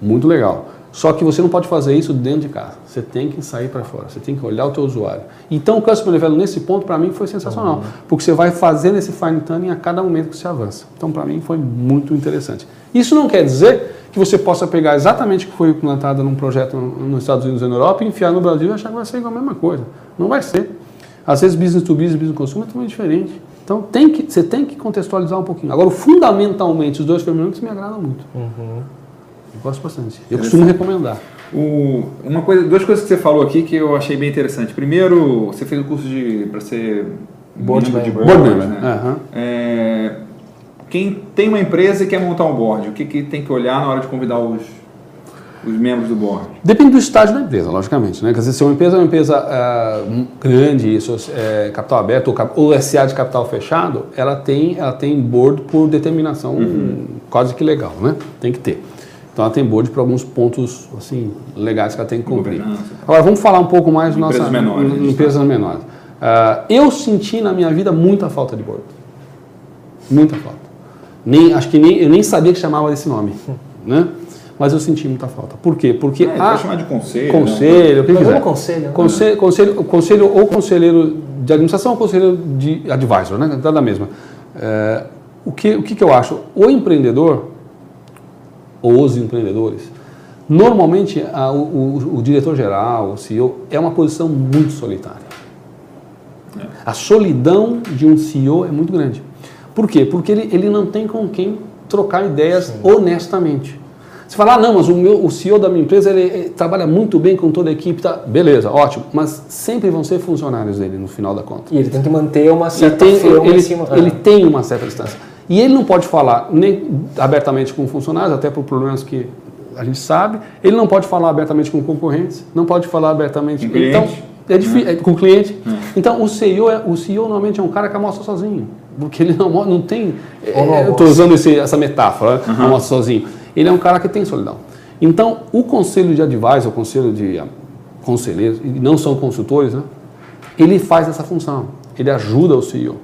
Muito legal. Só que você não pode fazer isso dentro de casa. Você tem que sair para fora. Você tem que olhar o teu usuário. Então o Customer Development nesse ponto para mim foi sensacional, uhum. porque você vai fazendo esse fine tuning a cada momento que você avança. Então para mim foi muito interessante. Isso não quer dizer que você possa pegar exatamente o que foi implantado num projeto nos Estados Unidos e na Europa e enfiar no Brasil e achar que vai ser igual a mesma coisa. Não vai ser. Às vezes business to business, business to consumer é também diferente. Então tem que, você tem que contextualizar um pouquinho. Agora, fundamentalmente, os dois frameworks me agradam muito. Uhum. Eu gosto bastante. Eu costumo recomendar. O, uma coisa, duas coisas que você falou aqui que eu achei bem interessante. Primeiro, você fez o curso de para ser board member. De board, board member. Né? Uhum. É, quem tem uma empresa e quer montar um board, o que, que tem que olhar na hora de convidar os, os membros do board? Depende do estágio da empresa, logicamente. Né? Quer dizer, se uma empresa é uma empresa uh, grande, isso, é, capital aberto ou, ou SA de capital fechado, ela tem, ela tem board por determinação uhum. quase que legal, né? Tem que ter. Então ela tem board para alguns pontos assim legais que ela tem que cumprir. Agora vamos falar um pouco mais de empresas nossa menores, empresas tá. menores. Uh, eu senti na minha vida muita falta de board, muita falta. Nem, acho que nem, eu nem sabia que chamava desse nome, [LAUGHS] né? Mas eu senti muita falta. Por quê? Porque é, a chamar de conselho, conselho, o que quiser. conselho, né? conselho, conselho, conselho ou conselheiro de administração ou conselheiro de advisor, né? Tá da mesma. É, o que o que, que eu acho? O empreendedor ou os empreendedores, normalmente a, o, o, o diretor geral, o CEO, é uma posição muito solitária. É. A solidão de um CEO é muito grande. Por quê? Porque ele, ele não tem com quem trocar ideias Sim. honestamente. Você fala, ah, não, mas o, meu, o CEO da minha empresa ele, ele, trabalha muito bem com toda a equipe, tá? beleza, ótimo, mas sempre vão ser funcionários dele no final da conta. E ele tem que manter uma certa ele tem, ele, cima, ele tem uma certa distância. E ele não pode falar nem abertamente com funcionários, até por problemas que a gente sabe, ele não pode falar abertamente com concorrentes, não pode falar abertamente com então, é difícil, é. com cliente. É. Então o CEO, é, o CEO normalmente é um cara que almoça sozinho porque ele não, não tem. É, eu estou usando esse, essa metáfora, uhum. almoça sozinho. Ele é um cara que tem solidão. Então, o conselho de advisor, o conselho de uh, conselheiros, e não são consultores, né? ele faz essa função. Ele ajuda o CEO.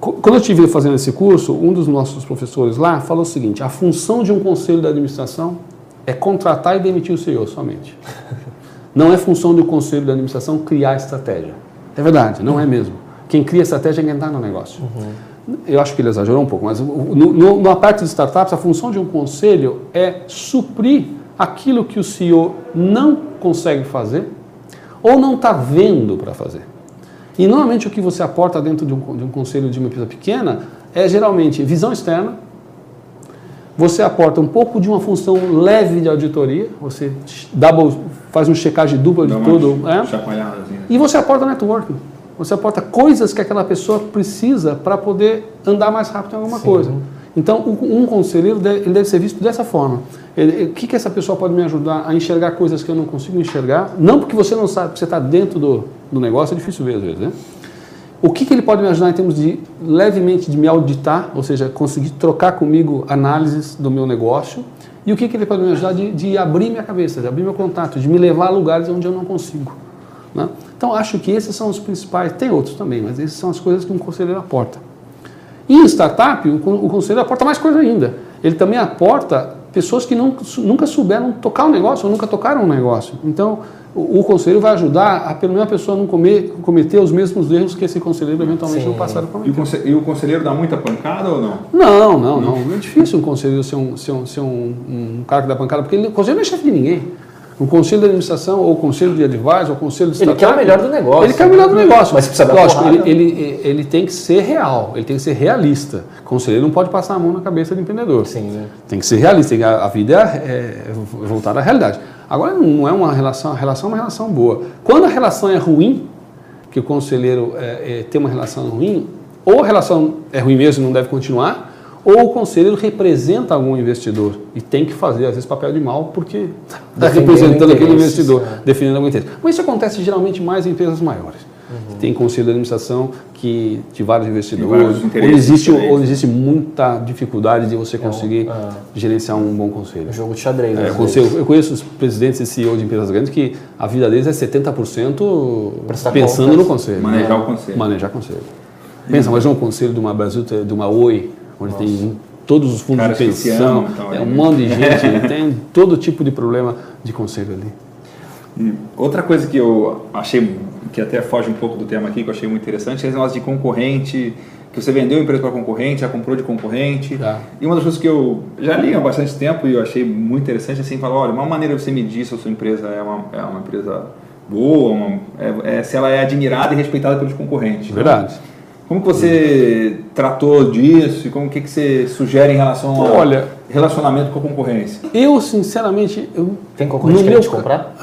Quando eu estive fazendo esse curso, um dos nossos professores lá falou o seguinte: a função de um conselho de administração é contratar e demitir o CEO somente. [LAUGHS] Não é função do conselho de administração criar estratégia. É verdade, não é mesmo. Quem cria estratégia é quem está no negócio. Uhum. Eu acho que ele exagerou um pouco, mas no, no, na parte de startups, a função de um conselho é suprir aquilo que o CEO não consegue fazer ou não está vendo para fazer. E normalmente o que você aporta dentro de um, de um conselho de uma empresa pequena é geralmente visão externa, você aporta um pouco de uma função leve de auditoria, você double, faz um checagem dupla de tudo, é? e você aporta networking. Você aporta coisas que aquela pessoa precisa para poder andar mais rápido em alguma Sim. coisa. Então, um conselheiro deve, ele deve ser visto dessa forma. o que, que essa pessoa pode me ajudar a enxergar coisas que eu não consigo enxergar? Não porque você não sabe, porque você está dentro do, do negócio, é difícil ver às vezes, né? O que, que ele pode me ajudar em termos de levemente de me auditar, ou seja, conseguir trocar comigo análises do meu negócio? E o que, que ele pode me ajudar de, de abrir minha cabeça, de abrir meu contato, de me levar a lugares onde eu não consigo? Né? Então, acho que esses são os principais. Tem outros também, mas essas são as coisas que um conselheiro aporta. E em startup, o, conselheiro aporta mais coisa ainda. Ele também aporta pessoas que não, nunca souberam tocar um negócio ou nunca tocaram um negócio. Então, o, o conselheiro vai ajudar a, pelo menos, a pessoa não comer, cometer os mesmos erros que esse conselheiro eventualmente Sim. no passado cometeu. E o, conselheiro dá muita pancada ou não? Não, não, não. não. É difícil um conselheiro ser um, ser um, ser um, um cara que dá pancada, porque ele, o conselheiro não é chefe de ninguém. O conselho de administração, ou o conselho de advisor, ou o conselho de Ele quer o melhor do negócio. Ele quer o melhor do negócio. Mas precisa dar Lógico, ele, ele, ele, tem que ser real, ele tem que ser realista. O conselheiro não pode passar a mão na cabeça do empreendedor. Sim, né? Tem que ser realista, a, a vida é, é voltada à realidade. Agora, não é uma relação, a relação é uma relação boa. Quando a relação é ruim, que o conselheiro é, é, tem uma relação ruim, ou a relação é ruim mesmo e não deve continuar, ou o conselheiro representa algum investidor e tem que fazer, às vezes, papel de mal porque está representando aquele investidor, é. defendendo algum interesse. Mas isso acontece geralmente mais em empresas maiores. Uhum. Tem conselho de administração que, de vários investidores, onde existe, onde existe muita dificuldade de você conseguir é gerenciar um bom conselho. jogo de xadrez. É, conselho, eu conheço os presidentes e CEO de empresas grandes que a vida deles é 70% pensando contas, no conselho. Manejar né? o conselho. Manejar o conselho. Pensa, imagina um conselho de uma Brasil, de uma Oi, onde Nossa. tem todos os fundos Caras de pensão, então, é um monte de [LAUGHS] gente, tem todo tipo de problema de conselho ali. E outra coisa que eu achei, que até foge um pouco do tema aqui, que eu achei muito interessante, é esse negócio de concorrente, que você vendeu a empresa para concorrente, já comprou de concorrente. Tá. E uma das coisas que eu já li há bastante tempo e eu achei muito interessante, assim, falar, olha, uma maneira de você medir se a sua empresa é uma, é uma empresa boa, uma, é, é, se ela é admirada e respeitada pelos concorrentes. Verdade. Como que você tratou disso e como que, que você sugere em relação Olha, relacionamento com a concorrência? Eu, sinceramente, eu tem concorrente que meu... te comprar?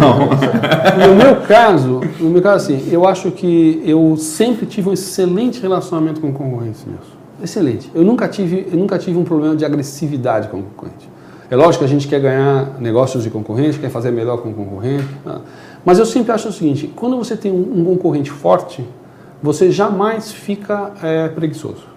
não. [LAUGHS] no meu caso, no meu caso assim, eu acho que eu sempre tive um excelente relacionamento com concorrentes meus. Excelente. Eu nunca tive, eu nunca tive um problema de agressividade com o concorrente. É lógico que a gente quer ganhar negócios de concorrente, quer fazer melhor com o concorrente, tá? mas eu sempre acho o seguinte: quando você tem um, um concorrente forte, você jamais fica é, preguiçoso.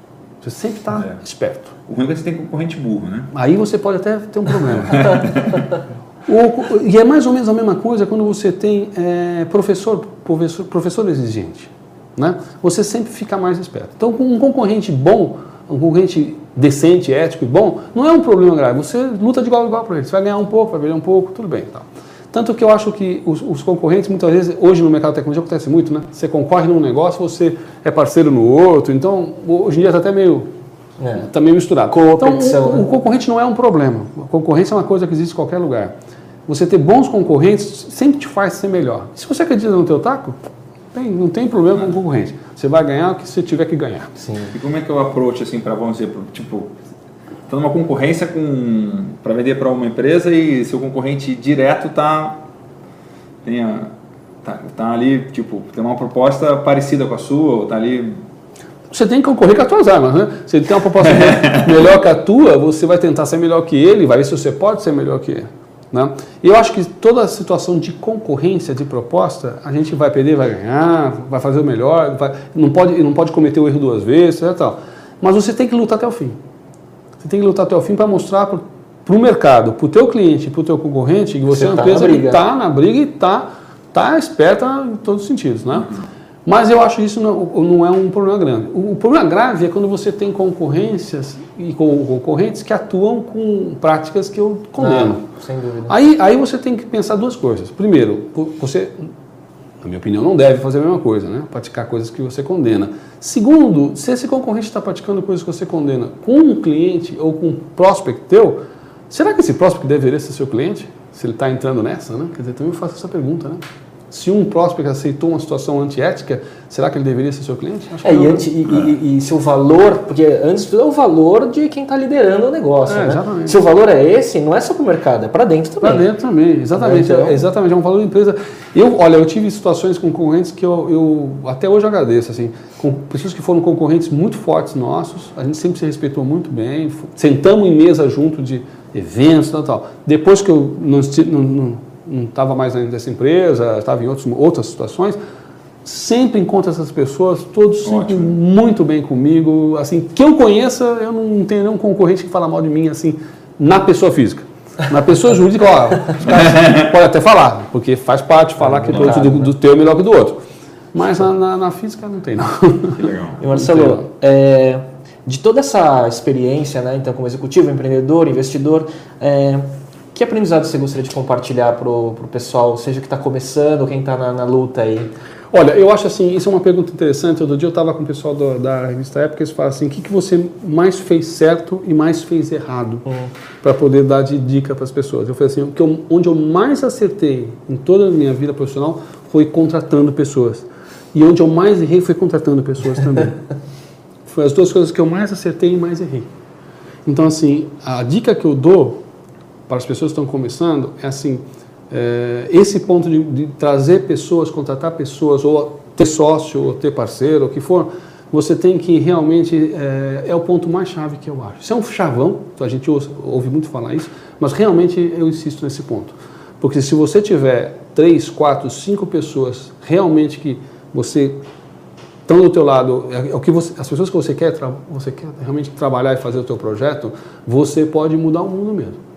Você sempre está é. esperto. O ruim é que você tem concorrente burro, né? Aí você pode até ter um problema. [LAUGHS] o, e é mais ou menos a mesma coisa quando você tem é, professor, professor, professor exigente. Né? Você sempre fica mais esperto. Então, com um concorrente bom, um concorrente decente, ético e bom, não é um problema grave. Você luta de igual a igual para ele. Você vai ganhar um pouco, vai perder um pouco, tudo bem. Tá. Tanto que eu acho que os, os, concorrentes, muitas vezes, hoje no mercado de tecnologia acontece muito, né? Você concorre num negócio, você é parceiro no outro, então hoje em dia está até meio, é. tá meio misturado. Então o, né? o, concorrente não é um problema. A concorrência é uma coisa que existe em qualquer lugar. Você ter bons concorrentes sempre te faz ser melhor. E se você acredita no teu taco, tem, não tem problema com concorrente. Você vai ganhar o que você tiver que ganhar. Sim. E como é que é o approach assim para vamos dizer, tipo, está numa concorrência com para vender para uma empresa e seu concorrente direto está tá, tá ali tipo tem uma proposta parecida com a sua ou está ali você tem que concorrer com as suas armas, né? Se ele tem uma proposta [LAUGHS] melhor que a tua, você vai tentar ser melhor que ele, vai ver se você pode ser melhor que ele. Né? E eu acho que toda a situação de concorrência, de proposta, a gente vai perder, vai ganhar, vai fazer o melhor, vai, não, pode, não pode cometer o erro duas vezes, e tal. Mas você tem que lutar até o fim. Você tem que lutar até o fim para mostrar para o mercado, para o teu cliente, para o teu concorrente, que você, você é uma tá empresa que está na briga e está tá esperta em todos os sentidos. Né? Mas eu acho que isso não, não é um problema grande. O, o, problema grave é quando você tem concorrências e concorrentes que atuam com práticas que eu condeno. Não, sem dúvida. Aí, aí você tem que pensar duas coisas. Primeiro, você na minha opinião, não deve fazer a mesma coisa, né? praticar coisas que você condena. Segundo, se esse concorrente está praticando coisas que você condena com um cliente ou com um prospect teu, será que esse prospect deveria ser seu cliente? Se ele está entrando nessa, né? Quer dizer, também eu faço essa pergunta, né? Se um prospect aceitou uma situação antiética, será que ele deveria ser seu cliente? Acho é, e, anti, e, e, e, se o valor, porque antes de tudo é o valor de quem está liderando o negócio. É, né? Exatamente. Se o valor é esse, não é só para o mercado, é para dentro também. Para dentro também, exatamente. É, então... é, exatamente, é um valor da empresa. Eu, olha, eu tive situações com concorrentes que eu, eu até hoje agradeço, assim, com pessoas que foram concorrentes muito fortes nossos, a gente sempre se respeitou muito bem, sentamos em mesa junto de eventos e tal, tal. Depois que eu não, não, não não estava mais nessa empresa, estava em outros, outras situações, sempre encontro essas pessoas, todos sempre muito bem comigo, assim, que eu conheça, eu não tenho nenhum concorrente que fala mal de mim, assim, na pessoa física. Na pessoa jurídica, ó, os caras [LAUGHS] podem até falar, porque faz parte falar é, que o produto do, do teu é melhor que do outro. Mas na, na, na física não tem, não. Que legal. E Marcelo, é, de toda essa experiência, né, então, como executivo, empreendedor, investidor, é, que aprendizado você gostaria de compartilhar para o pessoal, seja que está começando ou quem está na, na, luta aí? Olha, eu acho assim, isso é uma pergunta interessante. Outro dia eu estava com o pessoal do, da revista Época, eles falam assim, o que, que você mais fez certo e mais fez errado uhum. para poder dar de dica para as pessoas. Eu falei assim, o que eu, onde eu mais acertei em toda a minha vida profissional foi contratando pessoas. E onde eu mais errei foi contratando pessoas também. [LAUGHS] foi as duas coisas que eu mais acertei e mais errei. Então, assim, a dica que eu dou para as pessoas que estão começando é assim, é, esse ponto de, de, trazer pessoas, contratar pessoas, ou ter sócio, ou ter parceiro, o que for, você tem que realmente, é, é o ponto mais chave que eu acho. Isso é um chavão, a gente ouve, ouve muito falar isso, mas realmente eu insisto nesse ponto. Porque se você tiver três, quatro, cinco pessoas realmente que você estão do teu lado, é, é o que você, as pessoas que você quer, você quer realmente trabalhar e fazer o teu projeto, você pode mudar o mundo mesmo.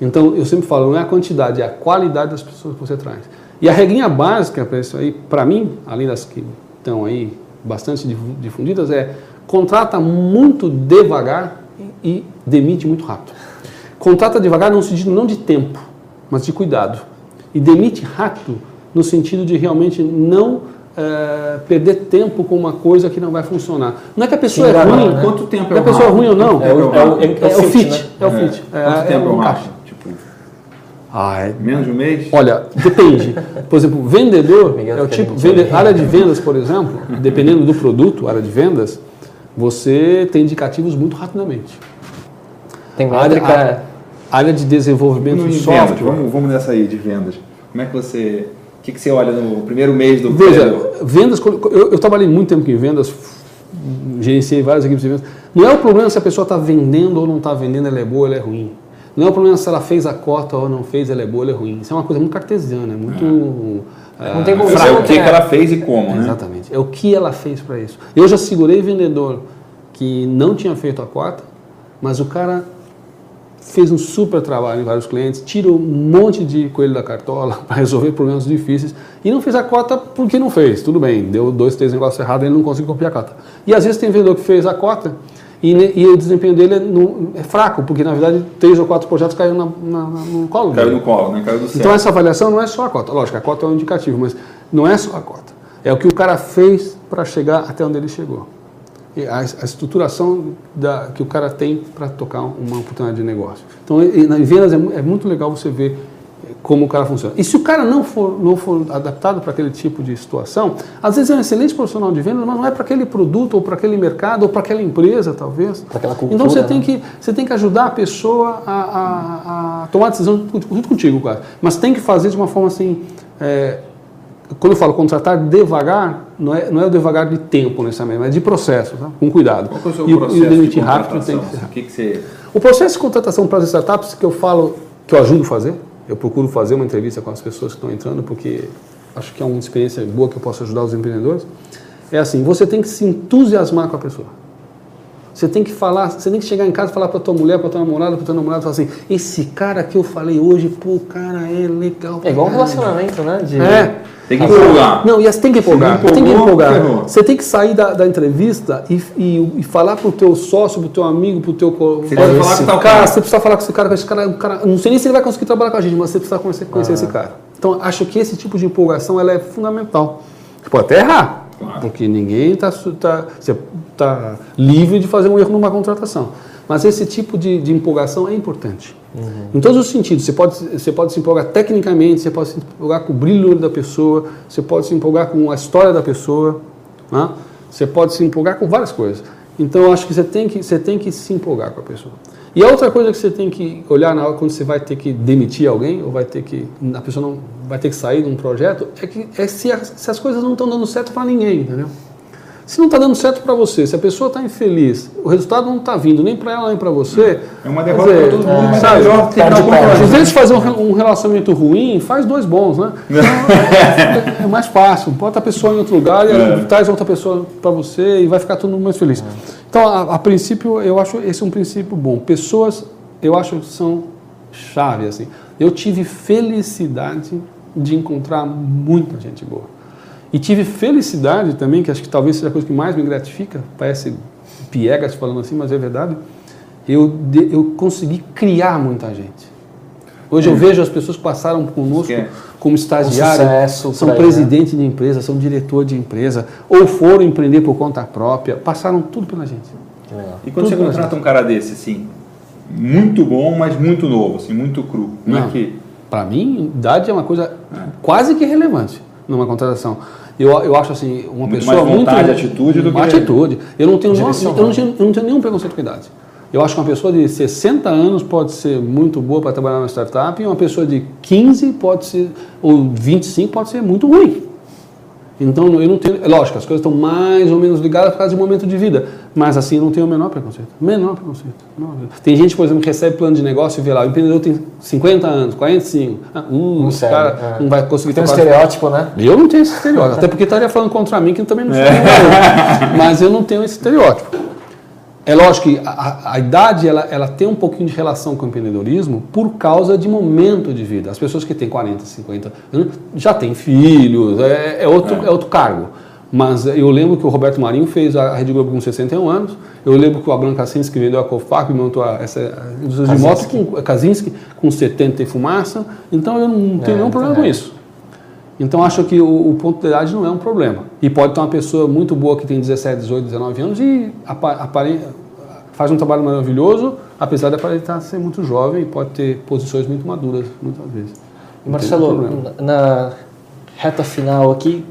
Então, eu sempre falo, não é a quantidade, é a qualidade das pessoas que você traz. E a regrinha básica para isso aí, para mim, além das que estão aí bastante difundidas, é contrata muito devagar e demite muito rápido. Contrata devagar no sentido não de tempo, mas de cuidado. E demite rápido no sentido de realmente não é, perder tempo com uma coisa que não vai funcionar. Não é que a pessoa Sim, é ruim. Né? Quanto tempo é, é a pessoa é ruim ou não. É, o, é, o, é, o fit. Né? É o fit. Quanto tempo é o? Ah, é... Menos de um mês? Olha, depende. Por exemplo, vendedor é o tipo. Vende, área de vendas, por exemplo, dependendo do produto, área de vendas, você tem indicativos muito rapidamente. Tem área, área, área de desenvolvimento de software. Vendas, vamos, vamos nessa aí de vendas. Como é que você. O que, que você olha no primeiro mês do Veja, vendas, eu, eu trabalhei muito tempo em vendas, gerenciei várias equipes de vendas. Não é o problema se a pessoa está vendendo ou não está vendendo, ela é boa ou ela é ruim. Não é o problema se ela fez a cota ou não fez, ela é boa ou é ruim. Isso é uma coisa muito cartesiana, é muito. É. não tem como é o que, que ela fez e como, né? Exatamente. É o que ela fez para isso. Eu já segurei vendedor que não tinha feito a cota, mas o cara fez um super trabalho em vários clientes, tirou um monte de coelho da cartola [LAUGHS] para resolver problemas difíceis e não fez a cota porque não fez. Tudo bem, deu dois, três negócios errados e ele não conseguiu copiar a cota. E às vezes tem vendedor que fez a cota e, e, o desempenho dele é, no, é, fraco, porque na verdade três ou quatro projetos caíram na, na, no colo. Caiu no colo, né? Caiu do céu. Então essa avaliação não é só a cota. Lógico, a cota é um indicativo, mas não é só a cota. É o que o cara fez para chegar até onde ele chegou. A, a, estruturação da, que o cara tem para tocar uma oportunidade de negócio. Então, em vendas é, é muito legal você ver como o cara funciona. E se o cara não for, não for adaptado para aquele tipo de situação, às vezes é um excelente profissional de vendas, mas não é para aquele produto, ou para aquele mercado, ou para aquela empresa, talvez. Cultura, então você, né? tem que, você tem que ajudar a pessoa a, a, a tomar a decisão junto contigo, cara. Mas tem que fazer de uma forma assim. É, quando eu falo contratar devagar, não é, não é o devagar de tempo necessariamente, mas de processo, tá? com cuidado. Qual é o seu e, processo e o demitir rápido tem que ser. O, que que você... o processo de contratação para as startups que eu falo, que eu ajudo a fazer, eu procuro fazer uma entrevista com as pessoas que estão entrando, porque acho que é uma experiência boa que eu posso ajudar os empreendedores. É assim, você tem que se entusiasmar com a pessoa. Você tem que falar, você tem que chegar em casa e falar para tua mulher, para tua namorada, para teu namorado, falar assim: esse cara que eu falei hoje, pô, o cara é legal. É igual um relacionamento, né? De... É. Tem que empolgar. Não, e tem que empolgar. Empolgou, tem que empolgar. Você tem que sair da, da entrevista e, e, e falar pro teu sócio, pro teu amigo, pro teu você Olha, falar com cara, cara, você precisa falar com esse cara, com esse cara, um cara, não sei nem se ele vai conseguir trabalhar com a gente, mas você precisa conhecer, conhecer ah. esse cara. Então, acho que esse tipo de empolgação ela é fundamental. Você pode até errar, claro. porque ninguém está tá, tá livre de fazer um erro numa contratação. Mas esse tipo de, de empolgação é importante. Uhum. Em todos os sentidos. Você pode, você pode se empolgar tecnicamente, você pode se empolgar com o brilho da pessoa, você pode se empolgar com a história da pessoa, né? você pode se empolgar com várias coisas. Então, eu acho que você tem que, você tem que se empolgar com a pessoa. E a outra coisa que você tem que olhar na hora quando você vai ter que demitir alguém, ou vai ter que, a pessoa não vai ter que sair de um projeto, é, que, é se, as, se as coisas não estão dando certo para ninguém, entendeu? Se não está dando certo para você, se a pessoa está infeliz, o resultado não está vindo nem para ela nem para você. É uma derrota para todo mundo, mas sabe, melhor ter Às vezes fazer um, um, relacionamento ruim, faz dois bons, né? [LAUGHS] Então, é, é, mais fácil. Bota a pessoa em outro lugar e é. traz outra pessoa para você e vai ficar todo mundo mais feliz. Então, a, a, princípio, eu acho esse um princípio bom. Pessoas, eu acho que são chave, assim. Eu tive felicidade de encontrar muita gente boa. E tive felicidade também, que acho que talvez seja a coisa que mais me gratifica, parece piegas falando assim, mas é verdade. Eu, eu consegui criar muita gente. Hoje é. eu vejo as pessoas que passaram conosco é. Como estagiário, são né? presidente né? de empresa, são diretor de empresa, ou foram empreender por conta própria, passaram tudo pela gente. E quando tudo você contrata um cara desse, assim, muito bom, mas muito novo, assim, muito cru, não, é não é que... Para mim, idade é uma coisa é. quase que relevante numa contratação. Eu, eu acho assim, uma muito pessoa mais vontade, muito. atitude do que. Atitude. Eu não tenho, eu não, tenho, eu não tenho nenhum preconceito com idade. Eu acho que uma pessoa de 60 anos pode ser muito boa para trabalhar numa startup e uma pessoa de 15 pode ser, ou 25 pode ser muito ruim. Então, eu não tenho. Lógico, as coisas estão mais ou menos ligadas por causa de momento de vida. Mas assim, não tenho o menor preconceito. Menor preconceito. Tem gente, por exemplo, que recebe plano de negócio e vê lá, o empreendedor tem 50 anos, 45. Ah, hum, esse cara é. não vai conseguir Tem um estereótipo, né? Eu não tenho esse estereótipo. até porque estaria falando contra mim, que eu também não sou. É. Mas eu não tenho esse estereótipo. É lógico que a, a, idade ela, ela tem um pouquinho de relação com o empreendedorismo por causa de momento de vida. As pessoas que têm 40, 50 anos já têm filhos, é, é outro, é. é. outro cargo. Mas eu lembro que o Roberto Marinho fez a Rede Globo com 61 anos. Eu lembro que o Abraham Kaczynski vendeu a Cofac, montou a, essa indústria de motos com Kaczynski com 70 e fumaça. Então eu não tenho é, nenhum problema com é. isso. Então acho que o, o, ponto de idade não é um problema. E pode ter uma pessoa muito boa que tem 17, 18, 19 anos e faz um trabalho maravilhoso, apesar de aparentar ser muito jovem e pode ter posições muito maduras muitas vezes. Marcelo, na reta final aqui,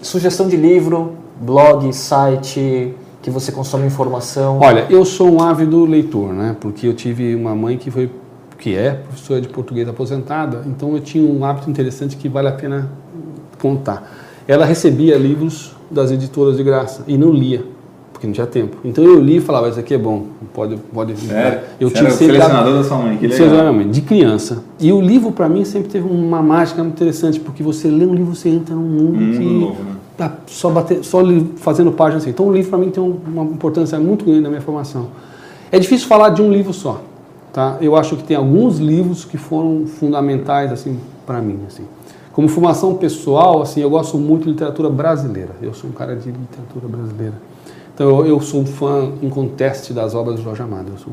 sugestão de livro, blog, site que você consome informação? Olha, eu sou um ávido leitor, né? Porque eu tive uma mãe que foi que é professora de português aposentada, então eu tinha um hábito interessante que vale a pena contar. Ela recebia livros das editoras de graça e não lia, porque não tinha tempo. Então eu li e falava, isso aqui é bom, pode... pode eu tinha o selecionador da sua mãe, que legal. de criança. E o livro, para mim, sempre teve uma mágica muito interessante, porque você lê um livro, você entra num mundo um que... Novo, né? Tá só, bater, só fazendo páginas assim. Então o livro, para mim, tem uma importância muito grande na minha formação. É difícil falar de um livro só. Tá? Eu acho que tem alguns livros que foram fundamentais assim para mim. Assim. Como formação pessoal, assim, eu gosto muito de literatura brasileira. Eu sou um cara de literatura brasileira. Então eu, eu sou um fã inconteste das obras do Jorge Amado. Eu sou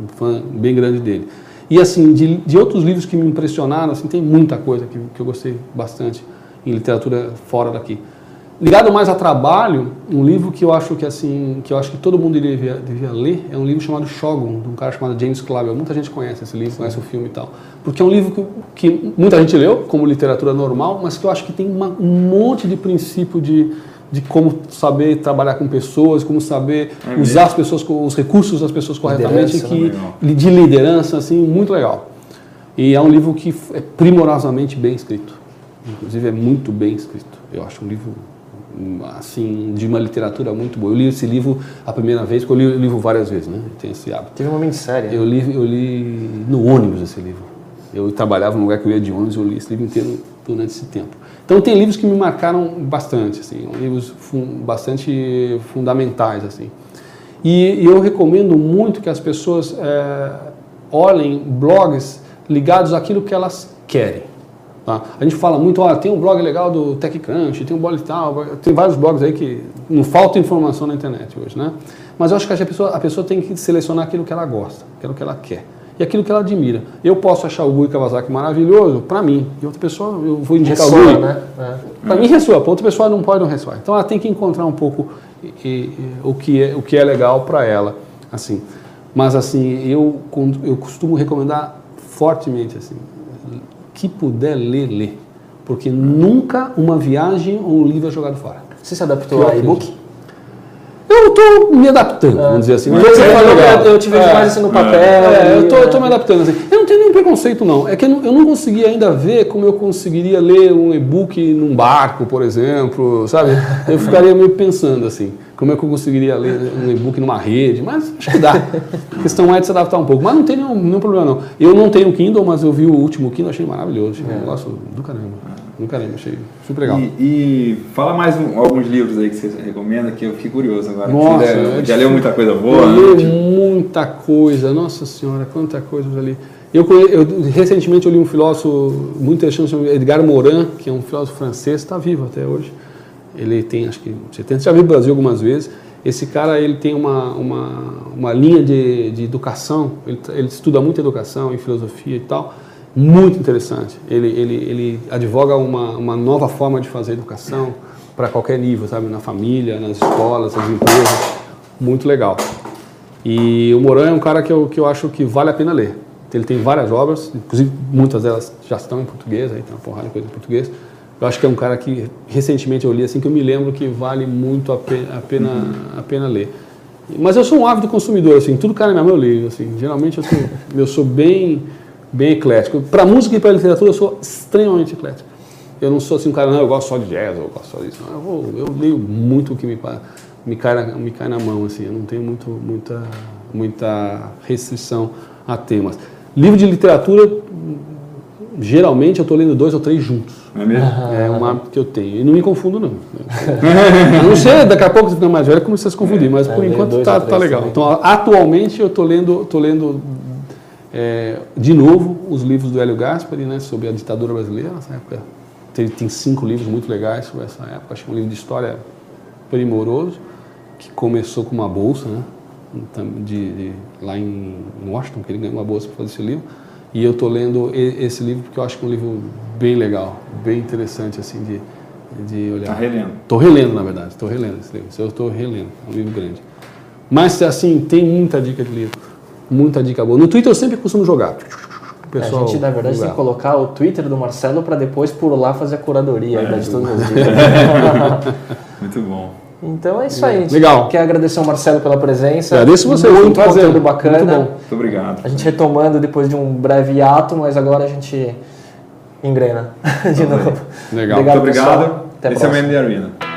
um fã bem grande dele. E assim, de, de, outros livros que me impressionaram, assim, tem muita coisa que, que eu gostei bastante em literatura fora daqui. Ligado mais a trabalho, um livro que eu acho que assim, que eu acho que todo mundo devia, devia ler, é um livro chamado Shogun, de um cara chamado James Clavell. Muita gente conhece esse livro, Sim. conhece o filme e tal. Porque é um livro que, que, muita gente leu, como literatura normal, mas que eu acho que tem uma, um monte de princípio de, de como saber trabalhar com pessoas, como saber é usar as pessoas, os recursos das pessoas corretamente, liderança, que, né? de liderança, assim, muito legal. E é um livro que é primorosamente bem escrito. Inclusive é muito bem escrito. Eu acho um livro assim, de uma literatura muito boa. Eu li esse livro a primeira vez, porque eu li o livro várias vezes, né? Tenho esse hábito. Teve uma minissérie. Eu li, eu li no ônibus esse livro. Eu trabalhava num lugar que eu ia de ônibus, eu li esse livro inteiro durante esse tempo. Então tem livros que me marcaram bastante, assim, livros fun bastante fundamentais, assim. E, e, eu recomendo muito que as pessoas é, olhem blogs ligados àquilo que elas querem. Tá? A gente fala muito, tem um blog legal do TechCrunch, tem um blog tal, tem vários blogs aí que não falta informação na internet hoje, né? Mas eu acho que a pessoa, a pessoa tem que selecionar aquilo que ela gosta, aquilo que ela quer e aquilo que ela admira. Eu posso achar o Gui Kawasaki maravilhoso para mim, e outra pessoa eu vou indicar ressoa, o Gui. Né? É. Para mim ressoa, para outra pessoa não pode não ressoar. Então ela tem que encontrar um pouco e, e, o que é o que é legal para ela, assim. Mas assim eu eu costumo recomendar fortemente assim que puder ler, lê. Porque nunca uma viagem ou um livro é jogado fora. Você se adaptou ao e-book? Eu estou me adaptando, é. vamos dizer assim. Mas você falou, eu, eu te vejo é. mais assim no papel. É, eu estou me adaptando assim. Eu não tenho nenhum preconceito, não. É que eu não, eu não consegui ainda ver como eu conseguiria ler um e-book num barco, por exemplo, sabe? Eu ficaria meio pensando assim. Como é que eu conseguiria ler um e-book numa rede? Mas acho que dá. A questão é de se adaptar um pouco. Mas não tem nenhum, nenhum problema, não. Eu não tenho Kindle, mas eu vi o último Kindle, achei maravilhoso. Achei é. um negócio do caramba. Do caramba, achei super legal. E, e fala mais um, alguns livros aí que você recomenda, que eu fiquei curioso agora. Nossa, já, já leu muita coisa boa? Eu li muita coisa. Nossa Senhora, quanta coisa eu já li. Eu, eu, recentemente eu li um filósofo muito interessante, chamado Edgar Morin, que é um filósofo francês, está vivo até hoje ele tem, acho que 70, já viu o Brasil algumas vezes. Esse cara ele tem uma, uma, uma linha de, de educação, ele, ele estuda muito educação e filosofia e tal. Muito interessante. Ele, ele, ele advoga uma, uma nova forma de fazer educação para qualquer nível, sabe? Na família, nas escolas, nas empresas. Muito legal. E o Moran é um cara que eu, que eu acho que vale a pena ler. Ele tem várias obras, inclusive muitas delas já estão em português, aí tem uma porrada de coisa em português. Eu acho que é um cara que recentemente eu li, assim, que eu me lembro que vale muito a pena, a pena, a pena ler. Mas eu sou um ávido consumidor, assim, tudo cara na minha mão eu leio, assim. Geralmente eu sou, eu sou bem, bem eclético. Para música e para literatura eu sou extremamente eclético. Eu não sou assim um cara, não, eu gosto só de jazz, eu gosto só disso. Não, eu, vou, eu leio muito o que me, me, cai na, me cai na mão, assim. Eu não tenho muito, muita, muita restrição a temas. Livro de literatura, geralmente eu estou lendo dois ou três juntos. É mesmo? É um hábito que eu tenho. E não me confundo, não. Não sei, daqui a pouco você fica mais velho, começa a se confundir, mas é, por enquanto tá, tá legal. Também. Então, atualmente eu estou lendo, tô lendo é, de novo os livros do Hélio Gaspari, né, sobre a ditadura brasileira. Nessa época tem, tem cinco livros muito legais sobre essa época. Acho que é um livro de história primoroso, que começou com uma bolsa, né? de, de, lá em Washington, que ele ganhou uma bolsa para fazer esse livro. E eu estou lendo esse livro porque eu acho que é um livro bem legal, bem interessante assim de, de olhar. Está relendo? Estou relendo, na verdade. Estou relendo esse livro. Eu estou relendo. É um livro grande. Mas, assim, tem muita dica de livro. Muita dica boa. No Twitter eu sempre costumo jogar. Pessoal, a gente, na verdade, jogar. tem que colocar o Twitter do Marcelo para depois por lá fazer a curadoria é, de todos os dias. [LAUGHS] Muito bom. Então é isso aí. Legal. Quer agradecer ao Marcelo pela presença. Agradeço você. Muito prazer. conteúdo bacana. Muito bom. Muito obrigado. A gente retomando depois de um breve ato, mas agora a gente engrena [LAUGHS] de novo. Legal. Obrigado, Muito obrigado. Até Esse é o Arena.